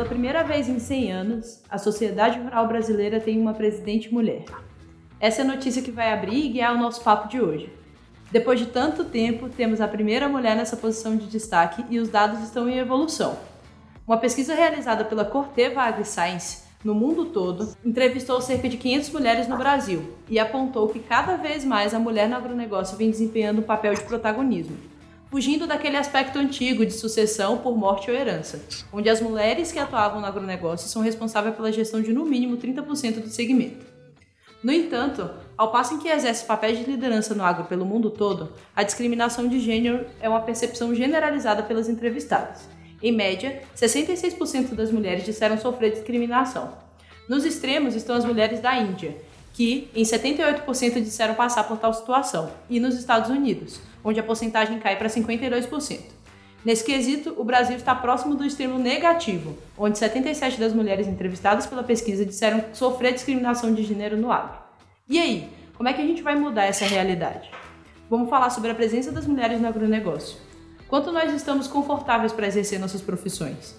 Pela primeira vez em 100 anos, a sociedade rural brasileira tem uma presidente mulher. Essa é a notícia que vai abrir e guiar o nosso papo de hoje. Depois de tanto tempo, temos a primeira mulher nessa posição de destaque e os dados estão em evolução. Uma pesquisa realizada pela Corteva AgriScience no mundo todo entrevistou cerca de 500 mulheres no Brasil e apontou que cada vez mais a mulher no agronegócio vem desempenhando um papel de protagonismo, fugindo daquele aspecto antigo de sucessão por morte ou herança, onde as mulheres que atuavam no agronegócio são responsáveis pela gestão de no mínimo 30% do segmento. No entanto, ao passo em que exerce papéis de liderança no agro pelo mundo todo, a discriminação de gênero é uma percepção generalizada pelas entrevistadas em média, 66% das mulheres disseram sofrer discriminação. Nos extremos estão as mulheres da Índia, que em 78% disseram passar por tal situação, e nos Estados Unidos, onde a porcentagem cai para 52%. Nesse quesito, o Brasil está próximo do extremo negativo, onde 77 das mulheres entrevistadas pela pesquisa disseram sofrer discriminação de gênero no agro. E aí, como é que a gente vai mudar essa realidade? Vamos falar sobre a presença das mulheres no agronegócio quanto nós estamos confortáveis para exercer nossas profissões.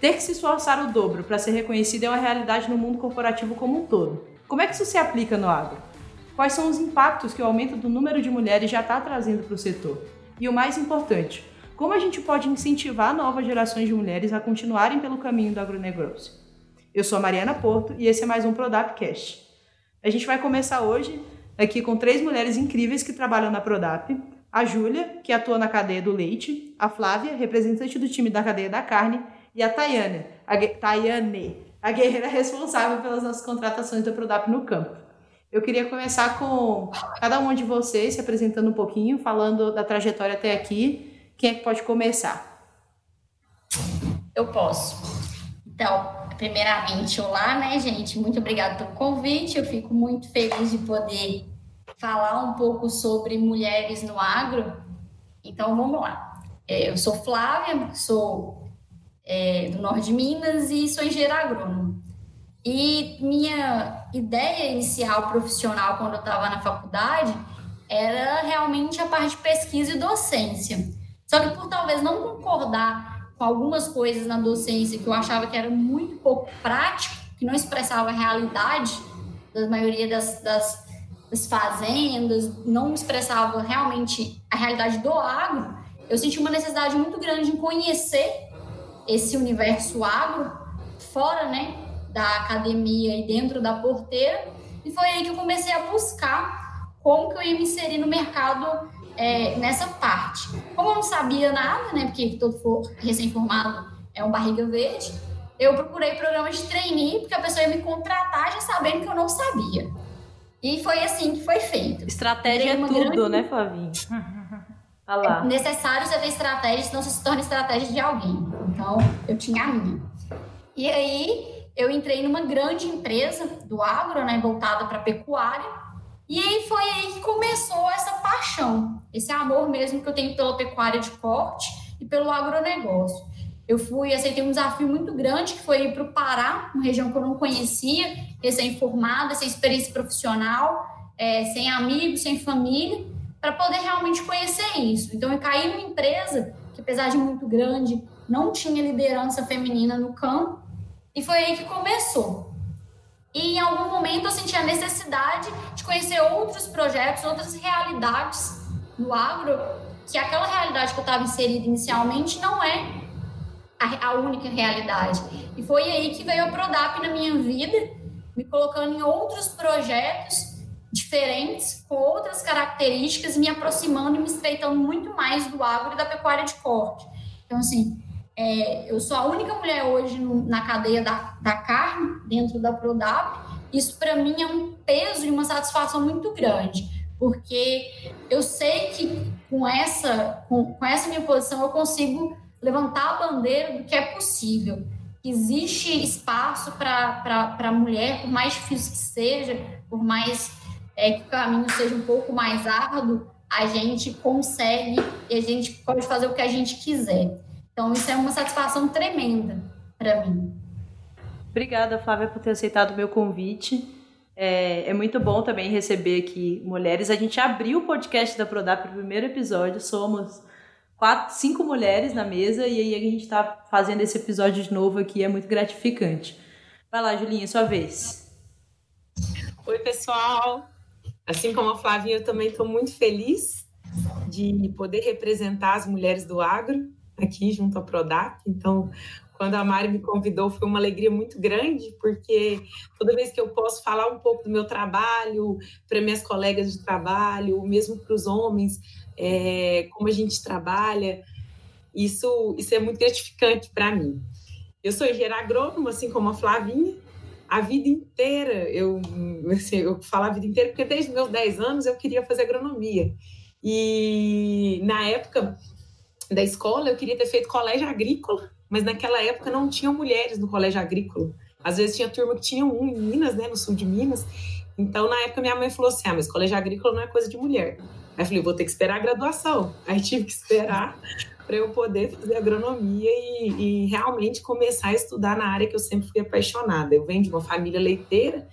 Ter que se esforçar o dobro para ser reconhecido é uma realidade no mundo corporativo como um todo. Como é que isso se aplica no agro? Quais são os impactos que o aumento do número de mulheres já está trazendo para o setor? E o mais importante, como a gente pode incentivar novas gerações de mulheres a continuarem pelo caminho do agronegócio? Eu sou a Mariana Porto e esse é mais um Prodapcast. A gente vai começar hoje aqui com três mulheres incríveis que trabalham na Prodap a Júlia, que atua na cadeia do leite, a Flávia, representante do time da cadeia da carne, e a Tayane, a, Tayane, a guerreira responsável pelas nossas contratações da Prodap no campo. Eu queria começar com cada um de vocês se apresentando um pouquinho, falando da trajetória até aqui. Quem é que pode começar? Eu posso. Então, primeiramente, olá, né, gente? Muito obrigada pelo convite. Eu fico muito feliz de poder falar um pouco sobre mulheres no agro. Então, vamos lá. É, eu sou Flávia, sou é, do norte de Minas e sou engenheira agrônoma. E minha ideia inicial profissional, quando eu estava na faculdade, era realmente a parte de pesquisa e docência. Só que por talvez não concordar com algumas coisas na docência que eu achava que era muito pouco prático, que não expressava a realidade da maioria das, das das fazendas, não expressava realmente a realidade do agro, eu senti uma necessidade muito grande em conhecer esse universo agro fora, né, da academia e dentro da porteira, e foi aí que eu comecei a buscar como que eu ia me inserir no mercado é, nessa parte. Como eu não sabia nada, né, porque todo recém-formado é um barriga verde, eu procurei programas de trainee, porque a pessoa ia me contratar já sabendo que eu não sabia. E foi assim que foi feito. Estratégia é tudo, grande... né, Flavinho? É necessário você ter estratégia, senão você se torna estratégia de alguém. Então, eu tinha a minha. E aí, eu entrei numa grande empresa do agro, né, voltada para pecuária. E aí foi aí que começou essa paixão, esse amor mesmo que eu tenho pela pecuária de corte e pelo agronegócio eu fui, aceitei um desafio muito grande, que foi ir para o Pará, uma região que eu não conhecia, recém-formada, sem experiência profissional, é, sem amigos, sem família, para poder realmente conhecer isso. Então, eu caí numa empresa que, apesar de muito grande, não tinha liderança feminina no campo, e foi aí que começou. E em algum momento eu senti a necessidade de conhecer outros projetos, outras realidades no agro, que aquela realidade que eu estava inserida inicialmente não é a, a única realidade. E foi aí que veio a Prodap na minha vida, me colocando em outros projetos diferentes, com outras características, me aproximando e me estreitando muito mais do agro e da pecuária de corte. Então, assim, é, eu sou a única mulher hoje na cadeia da, da carne, dentro da Prodap. Isso, para mim, é um peso e uma satisfação muito grande, porque eu sei que com essa, com, com essa minha posição eu consigo levantar a bandeira do que é possível. Existe espaço para a mulher, por mais difícil que seja, por mais é, que o caminho seja um pouco mais árduo, a gente consegue e a gente pode fazer o que a gente quiser. Então, isso é uma satisfação tremenda para mim. Obrigada, Flávia, por ter aceitado o meu convite. É, é, muito bom também receber aqui mulheres. A gente abriu o podcast da Prodap, o primeiro episódio. Somos quatro, cinco mulheres na mesa e aí a gente está fazendo esse episódio de novo aqui, é muito gratificante. Vai lá, Julinha, sua vez. Oi, pessoal. Assim como a Flavinha, eu também estou muito feliz de poder representar as mulheres do agro aqui junto à Prodac. Então, quando a Mari me convidou, foi uma alegria muito grande, porque toda vez que eu posso falar um pouco do meu trabalho para minhas colegas de trabalho, mesmo para os homens, é, como a gente trabalha, isso, isso é muito gratificante para mim. Eu sou engenheira agrônoma, assim como a Flavinha, a vida inteira, eu, assim, eu falo a vida inteira, porque desde meus 10 anos eu queria fazer agronomia. E na época da escola eu queria ter feito colégio agrícola, mas naquela época não tinham mulheres no colégio agrícola. Às vezes tinha turma que tinha um em Minas, né, no sul de Minas. Então, na época, minha mãe falou assim: ah, mas colégio agrícola não é coisa de mulher. Aí eu falei: vou ter que esperar a graduação. Aí tive que esperar para eu poder fazer agronomia e, e, realmente começar a estudar na área que eu sempre fui apaixonada. Eu venho de uma família leiteira,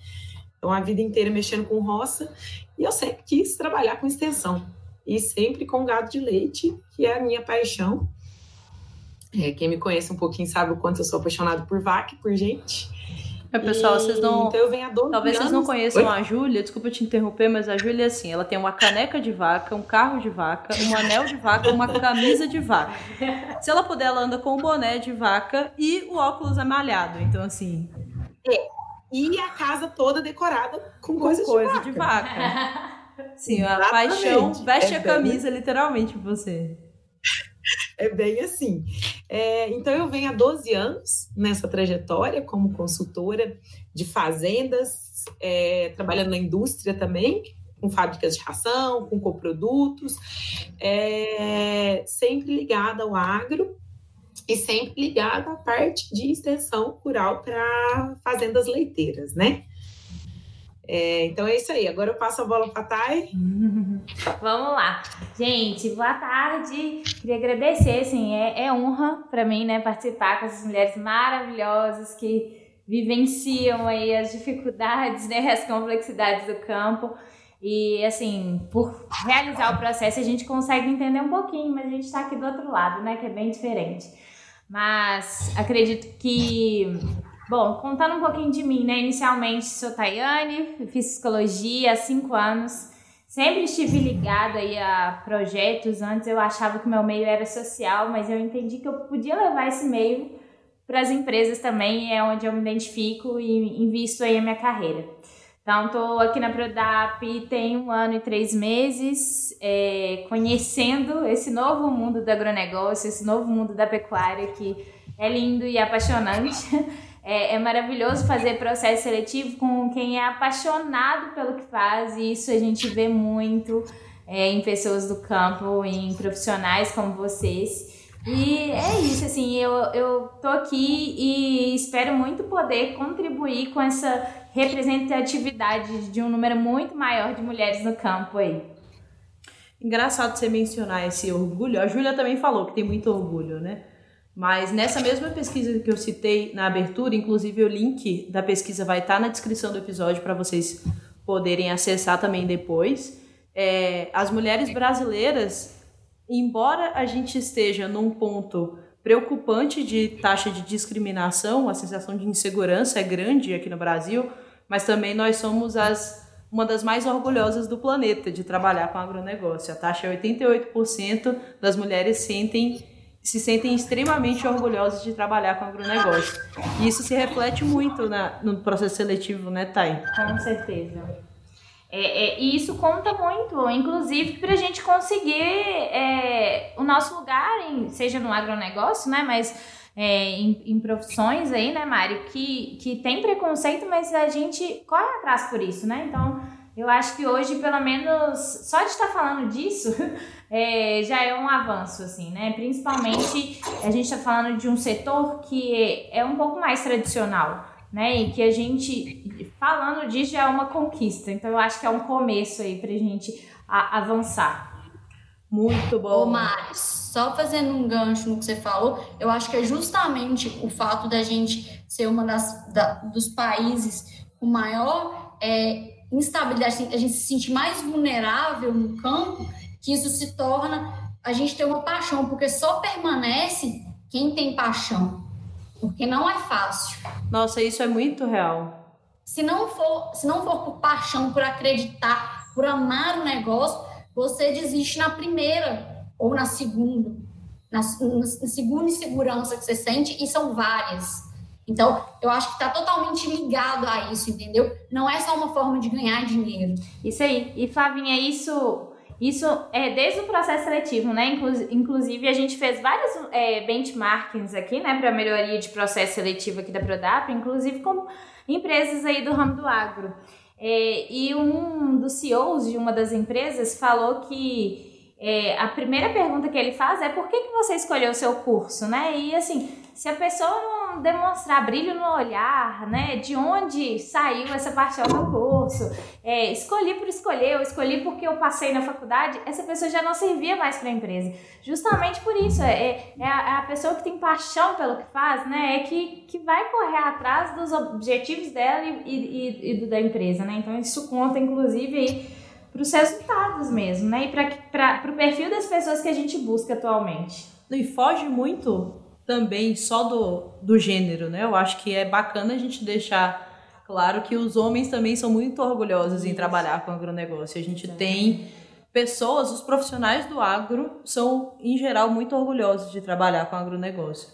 então a vida inteira mexendo com roça, e eu sempre quis trabalhar com extensão. E sempre com gado de leite, que é a minha paixão. É, quem me conhece um pouquinho sabe o quanto eu sou apaixonado por vaca e por gente. É, pessoal, vocês não. Então eu venho 12 Talvez vocês não conheçam Oi? a Júlia, desculpa te interromper, mas a Júlia é assim: ela tem uma caneca de vaca, um carro de vaca, um anel de vaca, uma camisa de vaca. Se ela puder, ela anda com o boné de vaca e o óculos amalhado. Então, assim. É. E a casa toda decorada com, com coisas coisa de vaca. De vaca. Sim, a paixão veste é a camisa, bem... literalmente, você. É bem assim. É, então, eu venho há 12 anos nessa trajetória como consultora de fazendas, é, trabalhando na indústria também, com fábricas de ração, com coprodutos, é, sempre ligada ao agro e sempre ligada à parte de extensão rural para fazendas leiteiras, né? É, então é isso aí. Agora eu passo a bola para a Thay. Vamos lá. Gente, boa tarde. Queria agradecer, assim, é, é honra para mim, né, participar com essas mulheres maravilhosas que vivenciam aí as dificuldades, né, as complexidades do campo. E, assim, por realizar o processo, a gente consegue entender um pouquinho, mas a gente está aqui do outro lado, né, que é bem diferente. Mas acredito que Bom, contando um pouquinho de mim, né? Inicialmente sou Tayane, fiz psicologia há cinco anos. Sempre estive ligada aí a projetos. Antes eu achava que meu meio era social, mas eu entendi que eu podia levar esse meio para as empresas também, é onde eu me identifico e invisto aí a minha carreira. Então, estou aqui na Prodap tem um ano e três meses, é, conhecendo esse novo mundo do agronegócio, esse novo mundo da pecuária que é lindo e apaixonante. É, é, maravilhoso fazer processo seletivo com quem é apaixonado pelo que faz, e isso a gente vê muito é, em pessoas do campo, em profissionais como vocês. E é isso, assim, eu, eu tô aqui e espero muito poder contribuir com essa representatividade de um número muito maior de mulheres no campo aí. Engraçado você mencionar esse orgulho. A Júlia também falou que tem muito orgulho, né? Mas nessa mesma pesquisa que eu citei na abertura, inclusive o link da pesquisa vai estar na descrição do episódio para vocês poderem acessar também depois. É, as mulheres brasileiras, embora a gente esteja num ponto preocupante de taxa de discriminação, a sensação de insegurança é grande aqui no Brasil, mas também nós somos as uma das mais orgulhosas do planeta de trabalhar com agronegócio. A taxa é 88% das mulheres sentem se sentem extremamente orgulhosos de trabalhar com agronegócio. E isso se reflete muito na, no processo seletivo, né, Thay? Com certeza. É, é, e isso conta muito, inclusive, para a gente conseguir é, o nosso lugar, em, seja no agronegócio, né, mas é, em, em, profissões aí, né, Mário, que, que tem preconceito, mas a gente corre atrás por isso, né? Então, eu acho que hoje, pelo menos, só de estar falando disso, é, já é um avanço, assim, né? Principalmente, a gente está falando de um setor que é um pouco mais tradicional, né? E que a gente, falando disso, já é uma conquista. Então, eu acho que é um começo aí para a gente avançar. Muito bom. Ô, Mari, só fazendo um gancho no que você falou, eu acho que é justamente o fato da gente ser uma das da, dos países com maior é, instabilidade, a gente se sente mais vulnerável no campo, que isso se torna a gente ter uma paixão, porque só permanece quem tem paixão. Porque não é fácil. Nossa, isso é muito real. Se não for, se não for por paixão, por acreditar, por amar o negócio, você desiste na primeira ou na segunda. Na, na segunda insegurança que você sente, e são várias. Então, eu acho que está totalmente ligado a isso, entendeu? Não é só uma forma de ganhar dinheiro. Isso aí. E, Flavinha, isso isso é desde o processo seletivo, né? Inclusive, a gente fez vários é, benchmarkings aqui, né, para melhoria de processo seletivo aqui da Prodap, inclusive com empresas aí do ramo do agro. É, e um dos CEOs de uma das empresas falou que é, a primeira pergunta que ele faz é por que, que você escolheu o seu curso, né? E assim, se a pessoa não demonstrar brilho no olhar, né, de onde saiu essa paixão no curso, é, escolhi por escolher, eu escolhi porque eu passei na faculdade, essa pessoa já não servia mais para a empresa. Justamente por isso, é, é, a, é, a, pessoa que tem paixão pelo que faz, né, é que, que vai correr atrás dos objetivos dela e, e, e do da empresa, né, então isso conta, inclusive, aí para os resultados mesmo, né, e para o perfil das pessoas que a gente busca atualmente. E foge muito também só do, do gênero, né? Eu acho que é bacana a gente deixar claro que os homens também são muito orgulhosos Isso. em trabalhar com agronegócio. A gente é. tem pessoas, os profissionais do agro são, em geral, muito orgulhosos de trabalhar com agronegócio.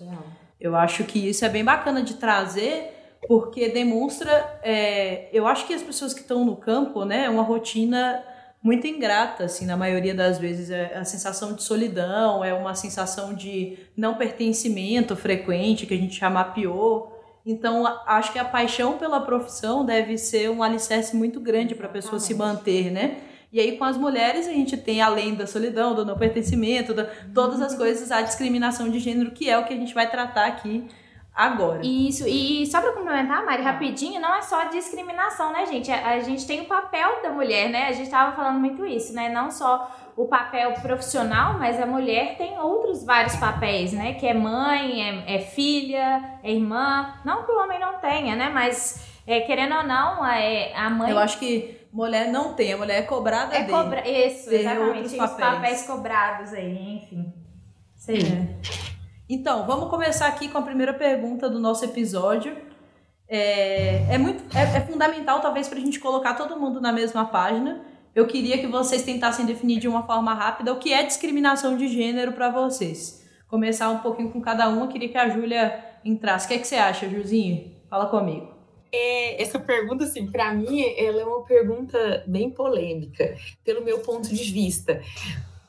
Eu acho que isso é bem bacana de trazer, porque demonstra, é, eu acho que as pessoas que estão no campo, né, é uma rotina muito ingrata, assim, na maioria das vezes. É a sensação de solidão, é uma sensação de não pertencimento frequente, que a gente já mapeou. Então, acho que a paixão pela profissão deve ser um alicerce muito grande para a pessoa se manter, né? E aí, com as mulheres, a gente tem, além da solidão, do não pertencimento, da, todas as coisas, a discriminação de gênero, que é o que a gente vai tratar aqui agora. Isso, e só para complementar, Mari, rapidinho, não é só discriminação, né, gente? A, a, gente tem o papel da mulher, né? A gente estava falando muito isso, né? Não só o papel profissional, mas a mulher tem outros vários papéis, né? Que é mãe, é, é filha, é irmã. Não que o homem não tenha, né? Mas é, querendo ou não, é, a mãe. Eu acho que mulher não tem, a mulher é cobrada é dele. Cobra... Isso, tem exatamente. Os papéis. papéis cobrados aí, enfim. Sei. É. Então, vamos começar aqui com a primeira pergunta do nosso episódio. É, é muito, é, é fundamental, talvez, para a gente colocar todo mundo na mesma página. Eu queria que vocês tentassem definir de uma forma rápida o que é discriminação de gênero para vocês. Começar um pouquinho com cada uma, queria que a Júlia entrasse. O que, é que você acha, Juzinho? Fala comigo. É, essa pergunta, assim, para mim, ela é uma pergunta bem polêmica, pelo meu ponto de vista.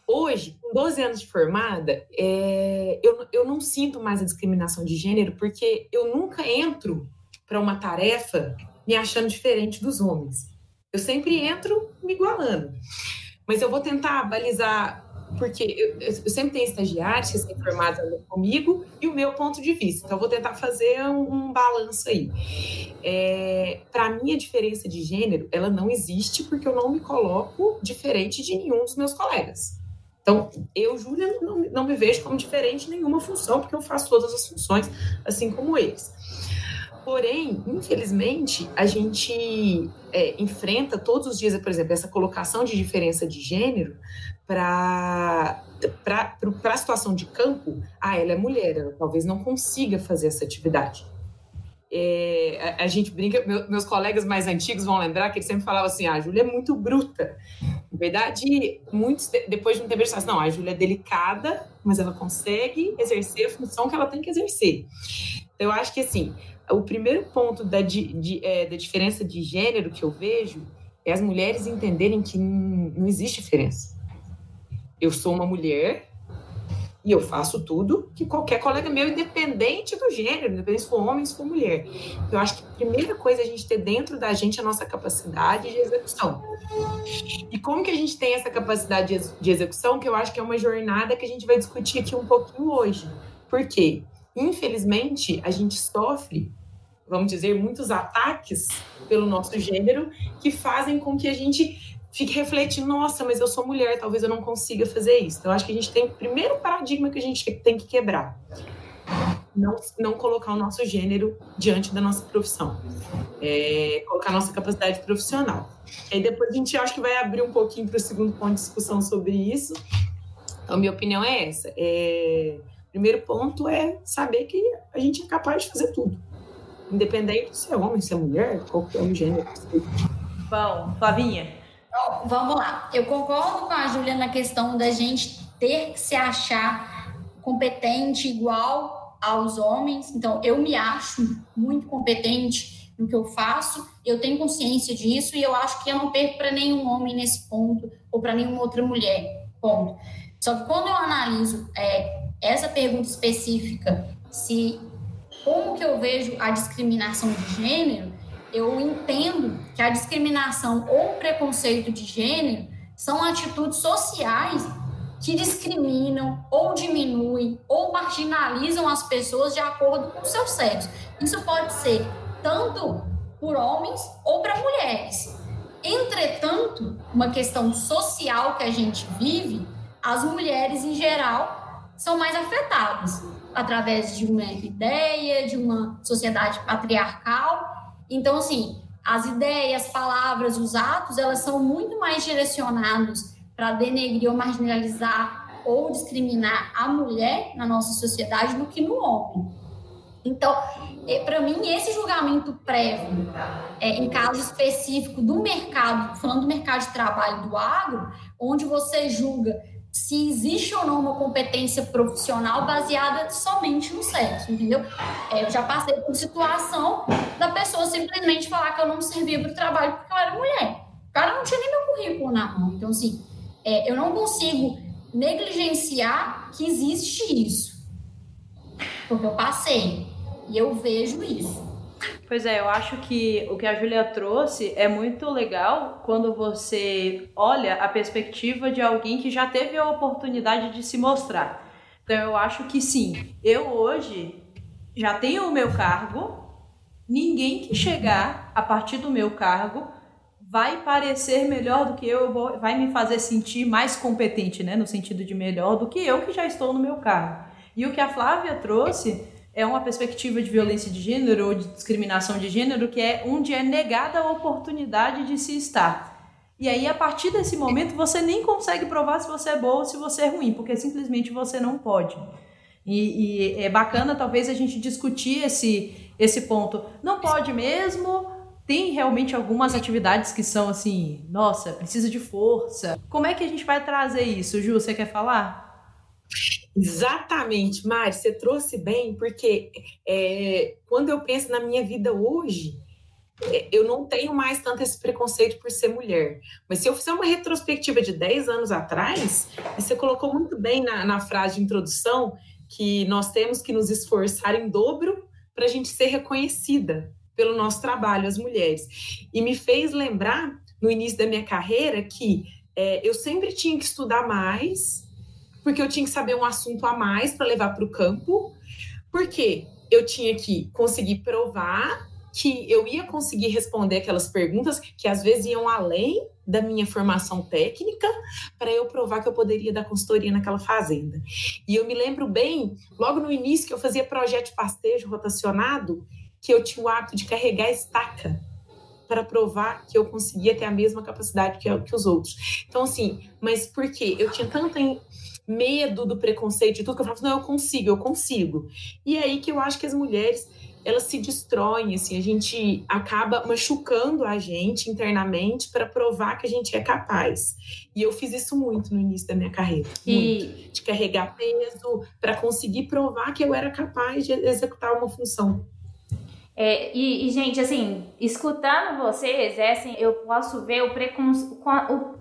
Hoje, com 12 anos de formada, é, eu, eu não sinto mais a discriminação de gênero, porque eu nunca entro para uma tarefa me achando diferente dos homens. Eu sempre entro me igualando. Mas eu vou tentar balizar, porque eu, eu sempre tenho estagiários que são formados comigo e o meu ponto de vista. Então, eu vou tentar fazer um, um balanço aí. É, para mim, a diferença de gênero, ela não existe porque eu não me coloco diferente de nenhum dos meus colegas. Então, eu, Júlia, não, não me vejo como diferente nenhuma função, porque eu faço todas as funções, assim como eles. Porém, infelizmente, a gente é, enfrenta todos os dias, por exemplo, essa colocação de diferença de gênero para a situação de campo. Ah, ela é mulher, ela talvez não consiga fazer essa atividade. É, a, a, gente brinca, meu, meus colegas mais antigos vão lembrar que eles sempre falavam assim: ah, a Júlia é muito bruta. Na verdade, muitos, depois de um tempo, eles falam assim, não, a Júlia é delicada, mas ela consegue exercer a função que ela tem que exercer. Então, eu acho que, assim, o primeiro ponto da, de, é, da diferença de gênero que eu vejo é as mulheres entenderem que não existe diferença. Eu sou uma mulher, e eu faço tudo que qualquer colega meu, independente do gênero, independente se for homem, se for mulher. Eu acho que a primeira coisa é a gente ter dentro da gente a nossa capacidade de execução. E como que a gente tem essa capacidade de execução, que eu acho que é uma jornada que a gente vai discutir aqui um pouquinho hoje. Por quê? Infelizmente, a gente sofre, vamos dizer, muitos ataques pelo nosso gênero que fazem com que a gente fique refletindo, nossa, mas eu sou mulher, talvez eu não consiga fazer isso. Então, acho que a gente tem primeiro paradigma que a gente tem que quebrar. Não, não colocar o nosso gênero diante da nossa profissão. É, colocar a nossa capacidade profissional. E aí depois a gente acho que vai abrir um pouquinho para o segundo ponto de discussão sobre isso, Então, minha opinião é essa. É... Primeiro ponto é saber que a gente é capaz de fazer tudo. Independente se é homem, se é mulher, qualquer um gênero. Bom, Flavinha. Vamos lá. Eu concordo com a Júlia na questão da gente ter que se achar competente igual aos homens. Então, eu me acho muito competente no que eu faço, eu tenho consciência disso e eu acho que eu não perco para nenhum homem nesse ponto ou para nenhuma outra mulher. Ponto. Só que quando eu analiso é, essa pergunta específica, se como que eu vejo a discriminação de gênero, eu entendo que a discriminação ou preconceito de gênero são atitudes sociais que discriminam ou diminuem ou marginalizam as pessoas de acordo com o seu sexo. Isso pode ser tanto por homens ou para mulheres. Entretanto, uma questão social que a gente vive, as mulheres em geral são mais afetadas através de uma ideia, de uma sociedade patriarcal. Então, assim, as ideias, palavras, os atos, elas são muito mais direcionados para denegrir ou marginalizar ou discriminar a mulher na nossa sociedade do que no homem. Então, é, para mim, esse julgamento prévio, é, em caso específico do mercado, falando do mercado de trabalho do agro, onde você julga se existe ou não uma competência profissional baseada somente no sexo, entendeu? É, eu já passei por situação da pessoa simplesmente falar que eu não servia para o trabalho porque eu era mulher. O cara não tinha nem meu currículo na mão. Então, assim, é, eu não consigo negligenciar que existe isso. Porque eu passei e eu vejo isso. Pois é, eu acho que o que a Júlia trouxe é muito legal quando você olha a perspectiva de alguém que já teve a oportunidade de se mostrar. Então eu acho que sim, eu hoje já tenho o meu cargo, ninguém que chegar a partir do meu cargo vai parecer melhor do que eu, vai me fazer sentir mais competente, né, no sentido de melhor do que eu que já estou no meu cargo. E o que a Flávia trouxe é uma perspectiva de violência de gênero ou de discriminação de gênero que é onde é negada a oportunidade de se estar. E aí, a partir desse momento, você nem consegue provar se você é boa ou se você é ruim, porque simplesmente você não pode. E, e é bacana, talvez, a gente discutir esse, esse ponto. Não pode mesmo, tem realmente algumas atividades que são assim, nossa, precisa de força. Como é que a gente vai trazer isso? Ju, você quer falar? Exatamente, Mari, você trouxe bem, porque é, quando eu penso na minha vida hoje, é, eu não tenho mais tanto esse preconceito por ser mulher. Mas se eu fizer uma retrospectiva de 10 anos atrás, você colocou muito bem na, na frase de introdução que nós temos que nos esforçar em dobro para a gente ser reconhecida pelo nosso trabalho, as mulheres. E me fez lembrar, no início da minha carreira, que é, eu sempre tinha que estudar mais, porque eu tinha que saber um assunto a mais para levar para o campo, porque eu tinha que conseguir provar que eu ia conseguir responder aquelas perguntas que às vezes iam além da minha formação técnica para eu provar que eu poderia dar consultoria naquela fazenda. E eu me lembro bem, logo no início que eu fazia projeto de pastejo rotacionado, que eu tinha o hábito de carregar estaca para provar que eu conseguia ter a mesma capacidade que, que os outros. Então, assim, mas por quê? Eu tinha tanta medo do preconceito e tudo, que eu falava, não, eu consigo, eu consigo. E é aí que eu acho que as mulheres, elas se destroem, assim, a gente acaba machucando a gente internamente para provar que a gente é capaz. E eu fiz isso muito no início da minha carreira, e... muito, de carregar peso para conseguir provar que eu era capaz de executar uma função. É, e, e, gente, assim, escutando vocês, é assim, eu posso ver o preconceito,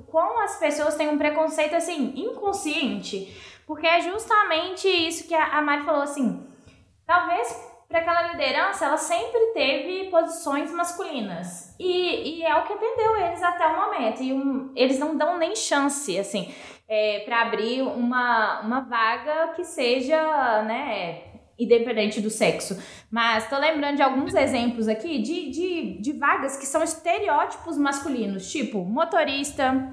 quão as pessoas têm um preconceito, assim, inconsciente. Porque é justamente isso que a, a Mari falou, assim, talvez para aquela liderança, ela sempre teve posições masculinas. E, e é o que atendeu eles até o momento. E um, eles não dão nem chance, assim, é, para abrir uma, uma vaga que seja, né, independente do sexo. Mas tô lembrando de alguns exemplos aqui de, de, de vagas que são estereótipos masculinos, tipo motorista,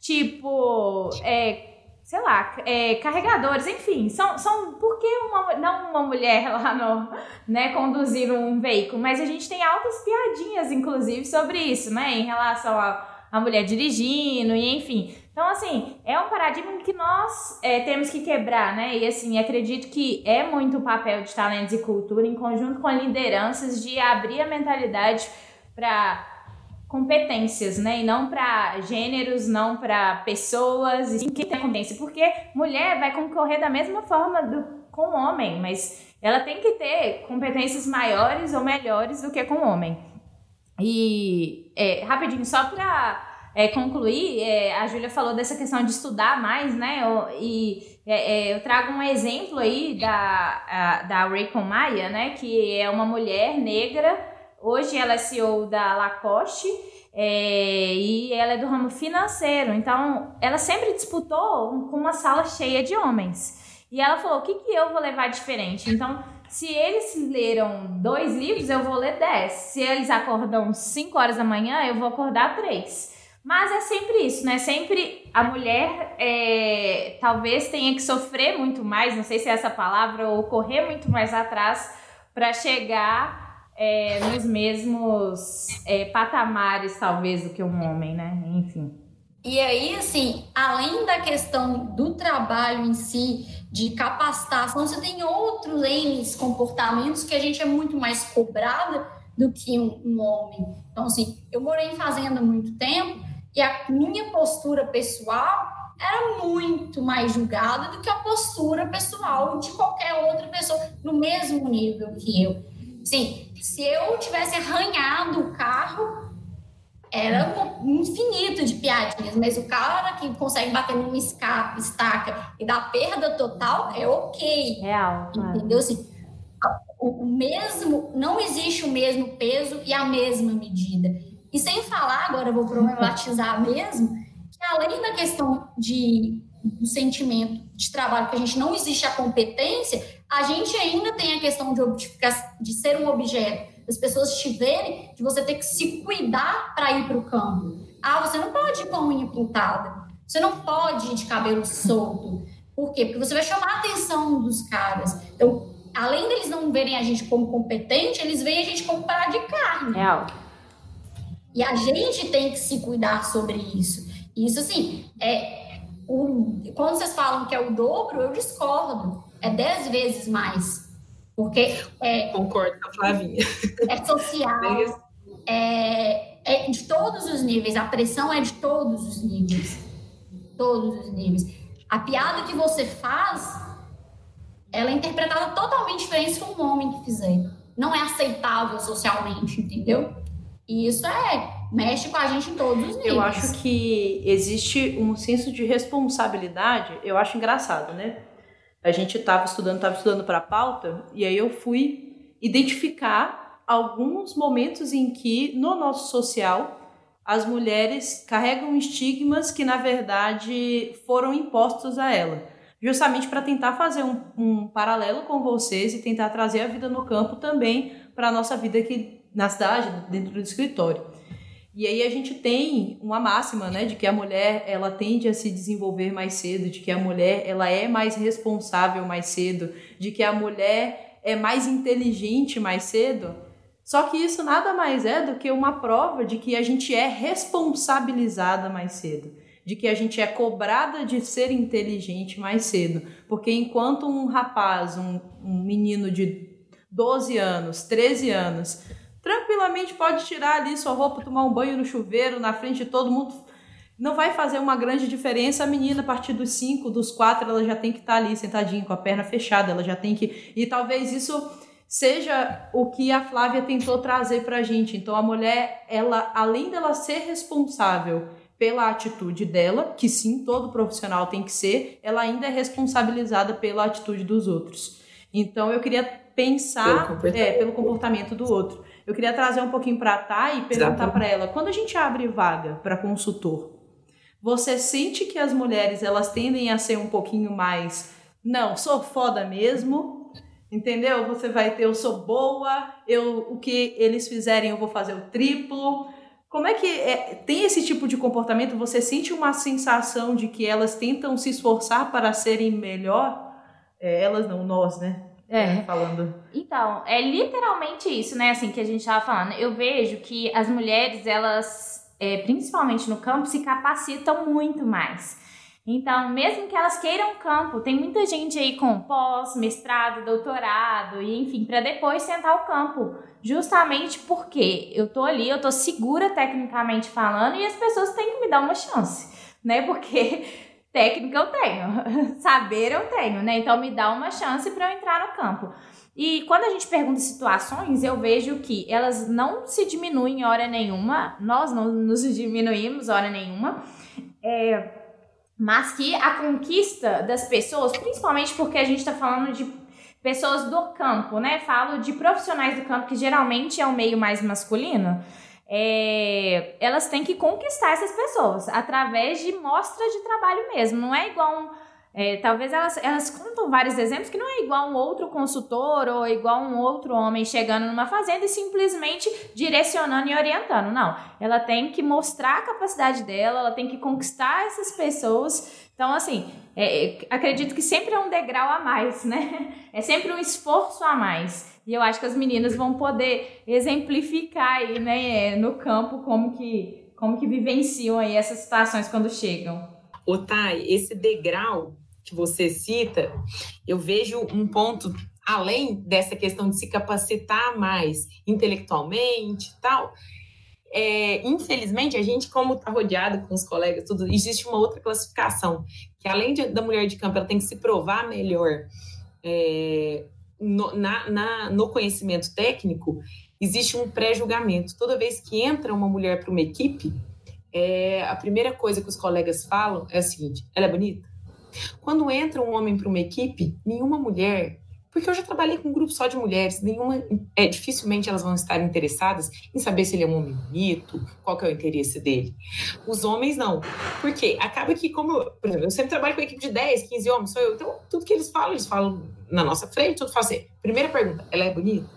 tipo, é, sei lá, é, carregadores, enfim, são, são por que uma, não uma mulher lá no, né, conduzir um veículo, mas a gente tem altas piadinhas, inclusive, sobre isso, né, em relação a a mulher dirigindo, e enfim. Então, assim, é um paradigma que nós é, temos que quebrar, né? E, assim, acredito que é muito o papel de talentos e cultura, em conjunto com lideranças, de abrir a mentalidade para competências, né? E não para gêneros, não para pessoas, e que tem competência. Porque mulher vai concorrer da mesma forma do, com homem, mas ela tem que ter competências maiores ou melhores do que com homem. E, é, rapidinho, só para é, concluir, é, a Júlia falou dessa questão de estudar mais, né? Eu, e é, é, eu trago um exemplo aí da, a, da Raycon Maia, né? Que é uma mulher negra Hoje ela é CEO da Lacoste é, e ela é do ramo financeiro. Então, ela sempre disputou com uma sala cheia de homens. E ela falou: o que, que eu vou levar diferente? Então, se eles leram dois livros, eu vou ler dez. Se eles acordam cinco horas da manhã, eu vou acordar três. Mas é sempre isso, né? Sempre a mulher é, talvez tenha que sofrer muito mais, não sei se é essa palavra, ou correr muito mais atrás para chegar é, nos mesmos é, patamares, talvez, do que um homem, né? Enfim. E aí, assim, além da questão do trabalho em si, de capacitação, você tem outros N comportamentos que a gente é muito mais cobrada do que um, um homem. Então, assim, eu morei em fazenda muito tempo e a minha postura pessoal era muito mais julgada do que a postura pessoal de qualquer outra pessoa no mesmo nível que eu. Sim, se eu tivesse arranhado o carro, era um infinito de piadinhas, mas o cara que consegue bater numa escape, estaca e dar perda total é ok. Real. Entendeu? Assim, o mesmo, não existe o mesmo peso e a mesma medida. E sem falar, agora eu vou problematizar mesmo, que além da questão de, do sentimento de trabalho, que a gente não existe a competência, a gente ainda tem a questão de, de ser um objeto, as pessoas te verem, de você ter que se cuidar para ir para o campo. Ah, você não pode ir com a unha pintada, você não pode ir de cabelo solto. Por quê? Porque você vai chamar a atenção dos caras. Então, além deles não verem a gente como competente, eles veem a gente como parar de carne. Real. E a gente tem que se cuidar sobre isso. Isso, assim, é. O, quando vocês falam que é o dobro, eu discordo é dez vezes mais. Porque é. Concordo com a Flavinha. É social, é, é de todos os níveis, a pressão é de todos os níveis. Todos os níveis. A piada que você faz, ela é interpretada totalmente diferente se um homem que fizer. Não é aceitável socialmente, entendeu? E isso é mexe com a gente em todos os níveis. Eu acho que existe um senso de responsabilidade, eu acho engraçado, né? A gente estava estudando, estava estudando para a pauta, e aí eu fui identificar alguns momentos em que, no nosso social, as mulheres carregam estigmas que, na verdade, foram impostos a ela. Justamente para tentar fazer um, um, paralelo com vocês e tentar trazer a vida no campo também para a nossa vida aqui na cidade, dentro do escritório. E aí a gente tem uma máxima, né, de que a mulher ela tende a se desenvolver mais cedo, de que a mulher ela é mais responsável mais cedo, de que a mulher é mais inteligente mais cedo. Só que isso nada mais é do que uma prova de que a gente é responsabilizada mais cedo, de que a gente é cobrada de ser inteligente mais cedo, porque enquanto um rapaz, um, um menino de 12 anos, 13 anos, tranquilamente pode tirar ali sua roupa, tomar um banho no chuveiro, na frente de todo mundo. Não vai fazer uma grande diferença. A menina, a partir dos 5, dos 4, ela já tem que estar tá ali sentadinha, com a perna fechada, ela já tem que. E talvez isso seja o que a Flávia tentou trazer pra gente. Então a mulher, ela, além dela ser responsável pela atitude dela, que sim, todo profissional tem que ser, ela ainda é responsabilizada pela atitude dos outros. Então eu queria pensar pelo, é, pelo comportamento do outro. Eu queria trazer um pouquinho para a Thay e perguntar para ela, quando a gente abre vaga para consultor, você sente que as mulheres elas tendem a ser um pouquinho mais, não, sou foda mesmo, entendeu? Você vai ter, eu sou boa, eu o que eles fizerem eu vou fazer o triplo. Como é que é, tem esse tipo de comportamento? Você sente uma sensação de que elas tentam se esforçar para serem melhor? É, elas não, nós, né? É. Falando. Então, é literalmente isso, né? Assim, que a gente tava falando. Eu vejo que as mulheres, elas é, principalmente no campo, se capacitam muito mais. Então, mesmo que elas queiram campo, tem muita gente aí com pós, mestrado, doutorado, e enfim, para depois sentar o campo. Justamente porque eu tô ali, eu tô segura tecnicamente falando, e as pessoas têm que me dar uma chance, né? Porque técnica eu tenho, saber eu tenho, né? Então me dá uma chance para eu entrar no campo. E quando a gente pergunta situações, eu vejo que elas não se diminuem em hora nenhuma, nós não nos diminuímos hora nenhuma. É, mas que a conquista das pessoas, principalmente porque a gente está falando de pessoas do campo, né? Falo de profissionais do campo, que geralmente é o meio mais masculino. É, elas têm que conquistar essas pessoas através de mostra de trabalho mesmo. Não é igual um é, talvez elas, elas contam vários exemplos que não é igual um outro consultor ou igual um outro homem chegando numa fazenda e simplesmente direcionando e orientando. Não. Ela tem que mostrar a capacidade dela, ela tem que conquistar essas pessoas. Então, assim, é, é acredito que sempre é um degrau a mais, né? É sempre um esforço a mais. E eu acho que as meninas vão poder exemplificar aí, né, no campo como que, como que vivenciam aí essas situações quando chegam. Otai, esse degrau que você cita, eu vejo um ponto além dessa questão de se capacitar mais intelectualmente e tal. É, infelizmente, a gente, como está rodeado com os colegas, tudo, existe uma outra classificação, que além de, da mulher de campo, ela tem que se provar melhor é, no, na, na, no conhecimento técnico, existe um pré-julgamento. Toda vez que entra uma mulher para uma equipe, é, a primeira coisa que os colegas falam é a seguinte: ela é bonita? Quando entra um homem para uma equipe, nenhuma mulher, porque eu já trabalhei com um grupo só de mulheres, nenhuma, é, dificilmente elas vão estar interessadas em saber se ele é um homem bonito, qual que é o interesse dele. Os homens não. Porque acaba que, como, por exemplo, eu sempre trabalho com equipe de 10, 15 homens, sou eu, então tudo que eles falam, eles falam na nossa frente, tudo fala assim, primeira pergunta, ela é bonita?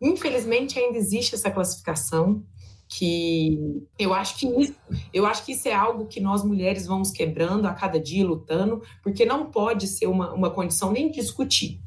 Infelizmente ainda existe essa classificação, que eu acho que isso, eu acho que isso é algo que nós mulheres vamos quebrando a cada dia lutando, porque não pode ser uma, uma condição nem discutir.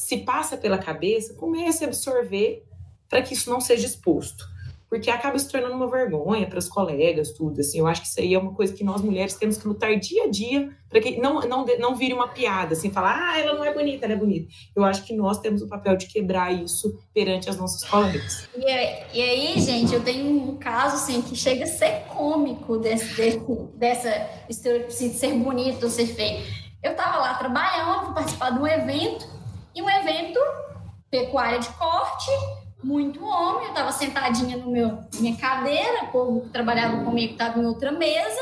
Se passa pela cabeça, comece a absorver para que isso não seja exposto porque acaba se tornando uma vergonha para os colegas, tudo. Assim, eu acho que isso aí é uma coisa que nós mulheres temos que lutar dia a dia para que não, não, não vire uma piada, assim, falar, ah, ela não é bonita, ela é bonita. Eu acho que nós temos o papel de quebrar isso perante as nossas colegas. E, e aí, gente, eu tenho um caso, assim, que chega a ser cômico desse, desse, dessa história de ser bonito, ser feio. Eu estava lá trabalhando, participar de um evento, e um evento pecuária de corte, muito homem, eu estava sentadinha no meu minha cadeira, o povo que trabalhava comigo estava em outra mesa,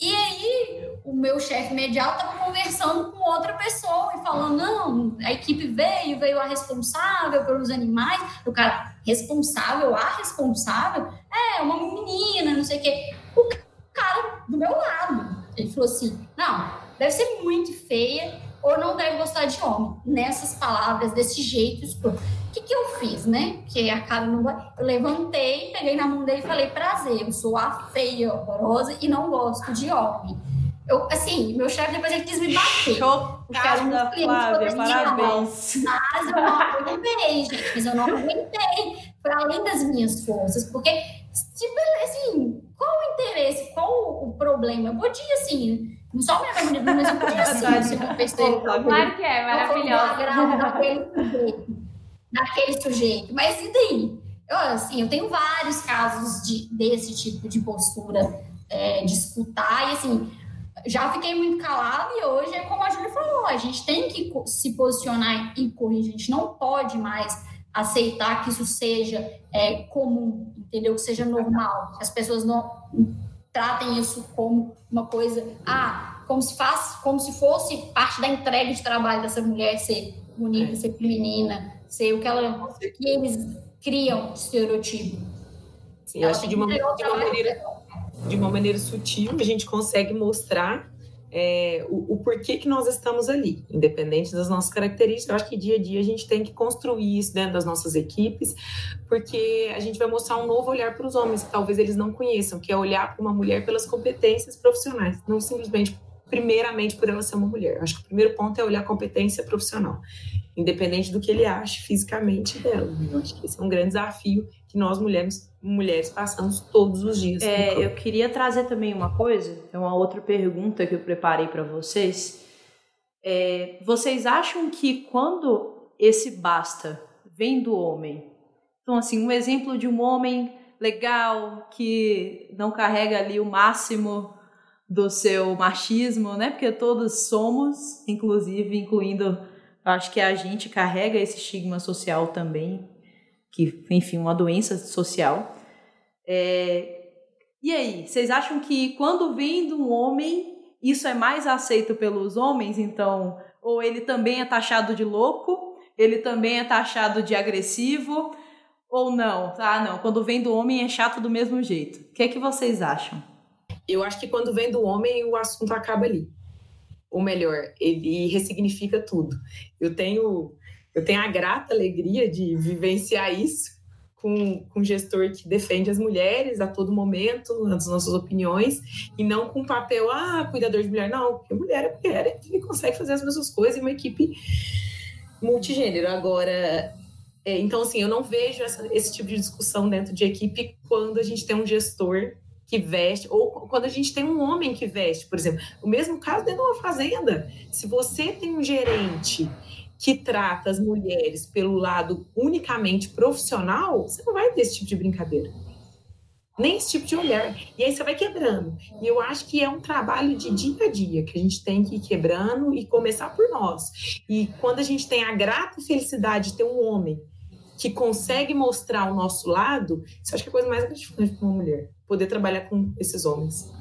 e aí o meu chefe imediato estava conversando com outra pessoa e falando, não, a equipe veio, veio a responsável pelos animais, o cara, responsável, a responsável, é, uma menina, não sei o quê. O cara do meu lado, ele falou assim, não, deve ser muito feia, ou não deve gostar de homem. Nessas palavras, desse jeito, o que, que eu fiz, né? Que a cara não vai. Eu levantei, peguei na mão dele e falei: prazer, eu sou a feia, horrorosa e não gosto de homem. Eu, assim, meu chefe depois ele quis me bater. Chocada, Flávia, parabéns. Mas eu não aguentei, gente. Mas eu não aguentei. Foi além das minhas forças. Porque, tipo, assim, qual o interesse? Qual o problema? Eu podia, assim, não só mais bonita, mas eu podia ser se uma pessoa. Claro que é, maravilhosa. Daquele sujeito, daquele sujeito. Mas e daí? Eu, assim, eu tenho vários casos de, desse tipo de postura, é, de escutar, e assim, já fiquei muito calada e hoje é como a Júlia falou, a gente tem que se posicionar e corrigir, a gente não pode mais aceitar que isso seja é, comum, entendeu? Que seja normal, que as pessoas não tratem isso como uma coisa, ah, como se faz, como se fosse parte da entrega de trabalho dessa mulher ser bonita, é. ser feminina, ser o que ela que eles criam de estereotipo. Sim, eu acho que de uma, de uma maneira de uma maneira sutil a gente consegue mostrar é, o, o, porquê que nós estamos ali, independente das nossas características. Eu acho que dia a dia a gente tem que construir isso dentro das nossas equipes, porque a gente vai mostrar um novo olhar para os homens que talvez eles não conheçam, que é olhar para uma mulher pelas competências profissionais, não simplesmente primeiramente por ela ser uma mulher. Acho que o primeiro ponto é olhar a competência profissional, independente do que ele ache fisicamente dela. Eu acho que esse é um grande desafio que nós mulheres, mulheres passamos todos os dias. É, eu queria trazer também uma coisa, é uma outra pergunta que eu preparei para vocês. É, vocês acham que quando esse basta vem do homem, então assim, um exemplo de um homem legal que não carrega ali o máximo do seu machismo, né? Porque todos somos, inclusive, incluindo, acho que a gente carrega esse estigma social também, que, enfim, uma doença social. É... E aí, vocês acham que quando vem de um homem, isso é mais aceito pelos homens, então, ou ele também é taxado de louco, ele também é taxado de agressivo, ou não? Ah, não, quando vem do homem é chato do mesmo jeito. O que é que vocês acham? Eu acho que quando vem do homem, o assunto acaba ali. Ou melhor, ele ressignifica tudo. Eu tenho, eu tenho a grata alegria de vivenciar isso com, com um gestor que defende as mulheres a todo momento, as nossas opiniões, e não com papel, ah, cuidador de mulher. Não, porque mulher é mulher e consegue fazer as mesmas coisas em uma equipe multigênero. Agora, é, então, assim, eu não vejo essa, esse tipo de discussão dentro de equipe quando a gente tem um gestor que veste, ou quando a gente tem um homem que veste, por exemplo. O mesmo caso dentro de uma fazenda. Se você tem um gerente que trata as mulheres pelo lado unicamente profissional, você não vai ter esse tipo de brincadeira. Nem esse tipo de olhar. E aí você vai quebrando. E eu acho que é um trabalho de dia a dia que a gente tem que ir quebrando e começar por nós. E quando a gente tem a grata felicidade de ter um homem que consegue mostrar o nosso lado, isso acho que é a coisa mais gratificante para uma mulher poder trabalhar com esses homens.